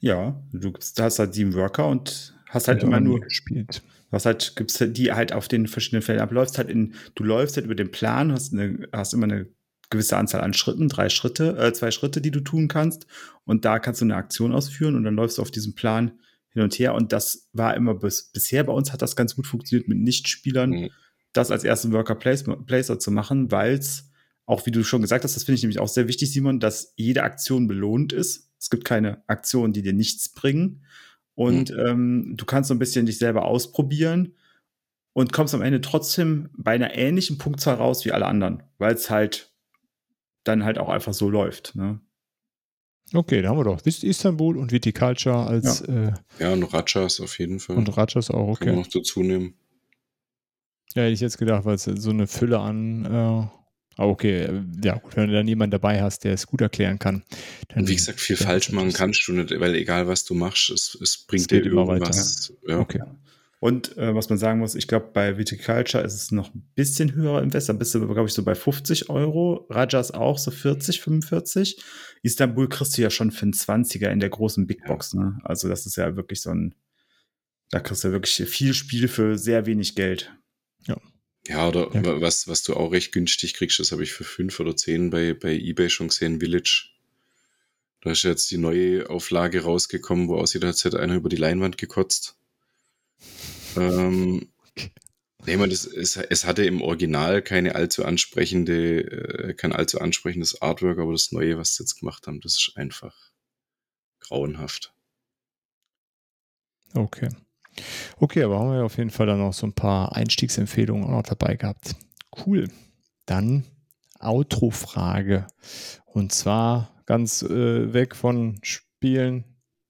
Ja, du hast halt sieben Worker und hast halt immer nur gespielt. Was halt, gibt's halt die halt auf den verschiedenen Feldern abläufst, halt in, du läufst halt über den Plan, hast eine, hast immer eine gewisse Anzahl an Schritten, drei Schritte, äh, zwei Schritte, die du tun kannst. Und da kannst du eine Aktion ausführen und dann läufst du auf diesem Plan hin und her. Und das war immer bis, bisher bei uns hat das ganz gut funktioniert mit Nichtspielern, Mhm. das als ersten Worker Place- Placer zu machen, weil es auch, wie du schon gesagt hast, das finde ich nämlich auch sehr wichtig, Simon, dass jede Aktion belohnt ist. Es gibt keine Aktionen, die dir nichts bringen. Und ähm, du kannst so ein bisschen dich selber ausprobieren und kommst am Ende trotzdem bei einer ähnlichen Punktzahl raus wie alle anderen, weil es halt dann halt auch einfach so läuft. Ne? Okay, da haben wir doch Ist- Istanbul und Viticulture als äh, Ja, und Rajas auf jeden Fall. und Rajas auch, Kann man okay. noch dazu nehmen. Ja, hätte ich jetzt gedacht, weil es so eine Fülle an äh, aber okay, äh, ja gut, wenn du dann jemanden dabei hast, der es gut erklären kann. Dann, Und wie gesagt, viel falsch machen kannst du nicht, weil egal was du machst, es, es bringt dir immer weiter. irgendwas. Ja. Okay. Und äh, was man sagen muss, ich glaube, bei Viticulture ist es noch ein bisschen höherer Invest. Da bist du, glaube ich, so bei 50 Euro. Rajas auch so 40, 45. Istanbul kriegst du ja schon für einen 20er in der großen Big Box. Ne? Also, das ist ja wirklich so ein. Da kriegst du wirklich viel Spiel für sehr wenig Geld. Ja, oder Ja. wa- was, was du auch recht günstig kriegst, das habe ich für fünf oder zehn bei, bei Ebay schon gesehen, Village. Da ist jetzt die neue Auflage rausgekommen, wo aussieht, als hätte einer über die Leinwand gekotzt. Ähm, Nee, man, das, es, es hatte im Original keine allzu ansprechende, äh, kein allzu ansprechendes Artwork, aber das Neue, was sie jetzt gemacht haben, das ist einfach grauenhaft. Okay. Okay, aber haben wir auf jeden Fall dann noch so ein paar Einstiegsempfehlungen auch noch dabei gehabt. Cool. Dann Outro-Frage. Und zwar ganz äh, weg von Spielen,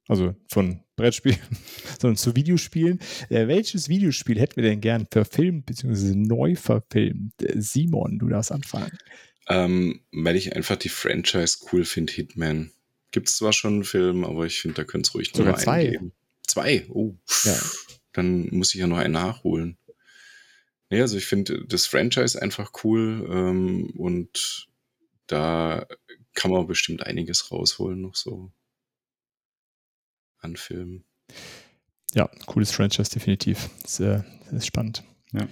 also von Brettspielen, sondern zu Videospielen. Äh, welches Videospiel hätten wir denn gern verfilmt bzw. neu verfilmt? Simon, du darfst anfangen. Ähm, weil ich einfach die Franchise cool finde, Hitman. Gibt es zwar schon einen Film, aber ich finde, da könnte es ruhig noch Sogar mal zwei. geben. Zwei? Oh. Ja. Dann muss ich ja noch einen nachholen. Nee, also ich finde das Franchise einfach cool ähm, und da kann man bestimmt einiges rausholen noch so an Filmen. Ja, cooles Franchise, definitiv. Das, äh, das ist spannend. Ja.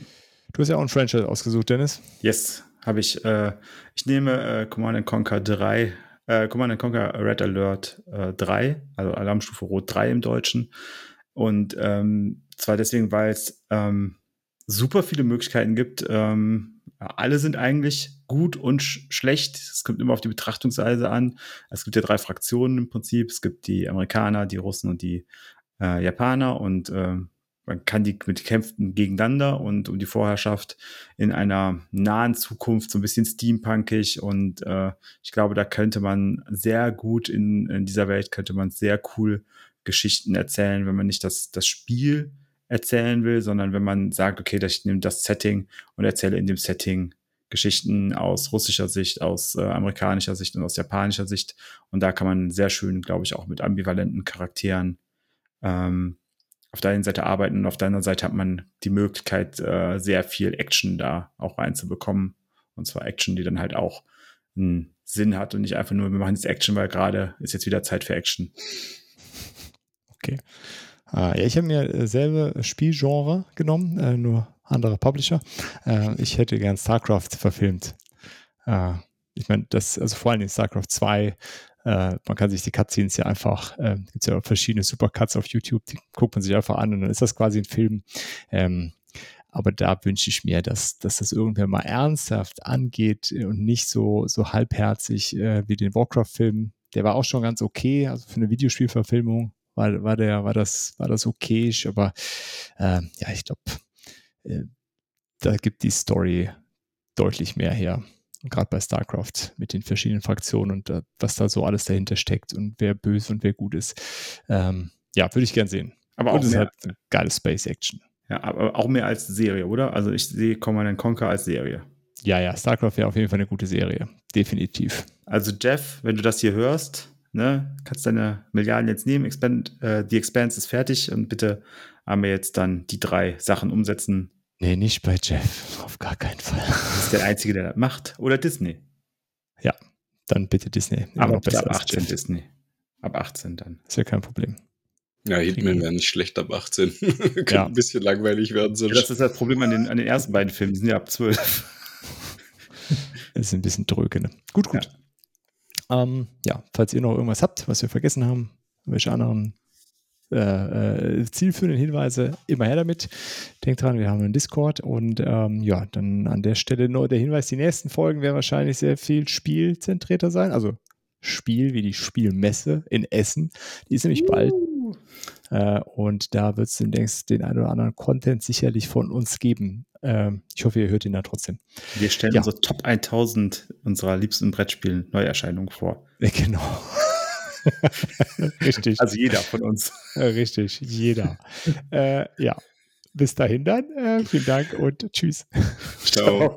Du hast ja auch ein Franchise ausgesucht, Dennis. Yes, habe ich. Äh, ich nehme äh, Command Conquer 3, äh, Command Conquer Red Alert äh, 3, also Alarmstufe Rot 3 im Deutschen. Und ähm, zwar deswegen, weil es ähm, super viele Möglichkeiten gibt. Ähm, alle sind eigentlich gut und sch schlecht. Es kommt immer auf die Betrachtungsweise an. Es gibt ja drei Fraktionen im Prinzip. Es gibt die Amerikaner, die Russen und die äh, Japaner und äh, man kann die mit kämpfen gegeneinander und um die Vorherrschaft in einer nahen Zukunft so ein bisschen steampunkig und äh, ich glaube, da könnte man sehr gut in, in dieser Welt könnte man sehr cool Geschichten erzählen, wenn man nicht das, das Spiel erzählen will, sondern wenn man sagt, okay, ich nehme das Setting und erzähle in dem Setting Geschichten aus russischer Sicht, aus äh, amerikanischer Sicht und aus japanischer Sicht. Und da kann man sehr schön, glaube ich, auch mit ambivalenten Charakteren ähm, auf der einen Seite arbeiten und auf der anderen Seite hat man die Möglichkeit, äh, sehr viel Action da auch reinzubekommen. Und zwar Action, die dann halt auch einen Sinn hat und nicht einfach nur, wir machen jetzt Action, weil gerade ist jetzt wieder Zeit für Action. Okay. Ah, ja, ich habe mir selbe Spielgenre genommen, äh, nur andere Publisher. Äh, ich hätte gern StarCraft verfilmt. Äh, ich meine, das, also vor allem in StarCraft 2, äh, man kann sich die Cutscenes ja einfach, äh, gibt ja verschiedene Supercuts auf YouTube, die guckt man sich einfach an und dann ist das quasi ein Film. Ähm, aber da wünsche ich mir, dass, dass das irgendwer mal ernsthaft angeht und nicht so, so halbherzig äh, wie den Warcraft-Film. Der war auch schon ganz okay, also für eine Videospielverfilmung war, war, der, war, das, war das okay, aber äh, ja, ich glaube, äh, da gibt die Story deutlich mehr her. Gerade bei StarCraft mit den verschiedenen Fraktionen und äh, was da so alles dahinter steckt und wer böse und wer gut ist. Ähm, ja, würde ich gern sehen. Aber und auch es ist mehr, halt eine geile Space Action. ja, aber auch mehr als Serie, oder? Also ich sehe Command Conquer als Serie. Ja, ja, StarCraft wäre auf jeden Fall eine gute Serie. Definitiv. Also Jeff, wenn du das hier hörst, ne, kannst deine Milliarden jetzt nehmen. Expand, äh, die Expanse ist fertig und bitte haben wir jetzt dann die drei Sachen umsetzen. Nee, nicht bei Jeff. Auf gar keinen Fall. Das ist der Einzige, der das macht. Oder Disney. Dann bitte Disney. Immer Aber bitte ab als 18 Jeff. Disney. Ab 18 dann. Ist ja kein Problem. Ja, Hitman wäre nicht schlecht ab 18. Könnte Ja. ein bisschen langweilig werden Ja, sonst. das ist das Problem an den, an den ersten beiden Filmen. Die sind ja ab 12. Das ist ein bisschen dröge. Ne? Gut, gut. Ja. Ähm, ja, falls ihr noch irgendwas habt, was wir vergessen haben, welche anderen äh, äh, zielführenden Hinweise, immer her damit. Denkt dran, wir haben einen Discord und ähm, ja, dann an der Stelle nur der Hinweis, die nächsten Folgen werden wahrscheinlich sehr viel spielzentrierter sein. Also Spiel wie die Spielmesse in Essen. Die ist nämlich bald. Äh, und da wird es demnächst den einen oder anderen Content sicherlich von uns geben. Ähm, ich hoffe, ihr hört ihn dann trotzdem. Wir stellen Ja. unsere Top 1000 unserer liebsten Brettspielen Neuerscheinungen vor. Genau. Richtig. Also jeder von uns. Äh, Richtig, jeder. äh, ja, bis dahin dann. Äh, vielen Dank und tschüss. Ciao.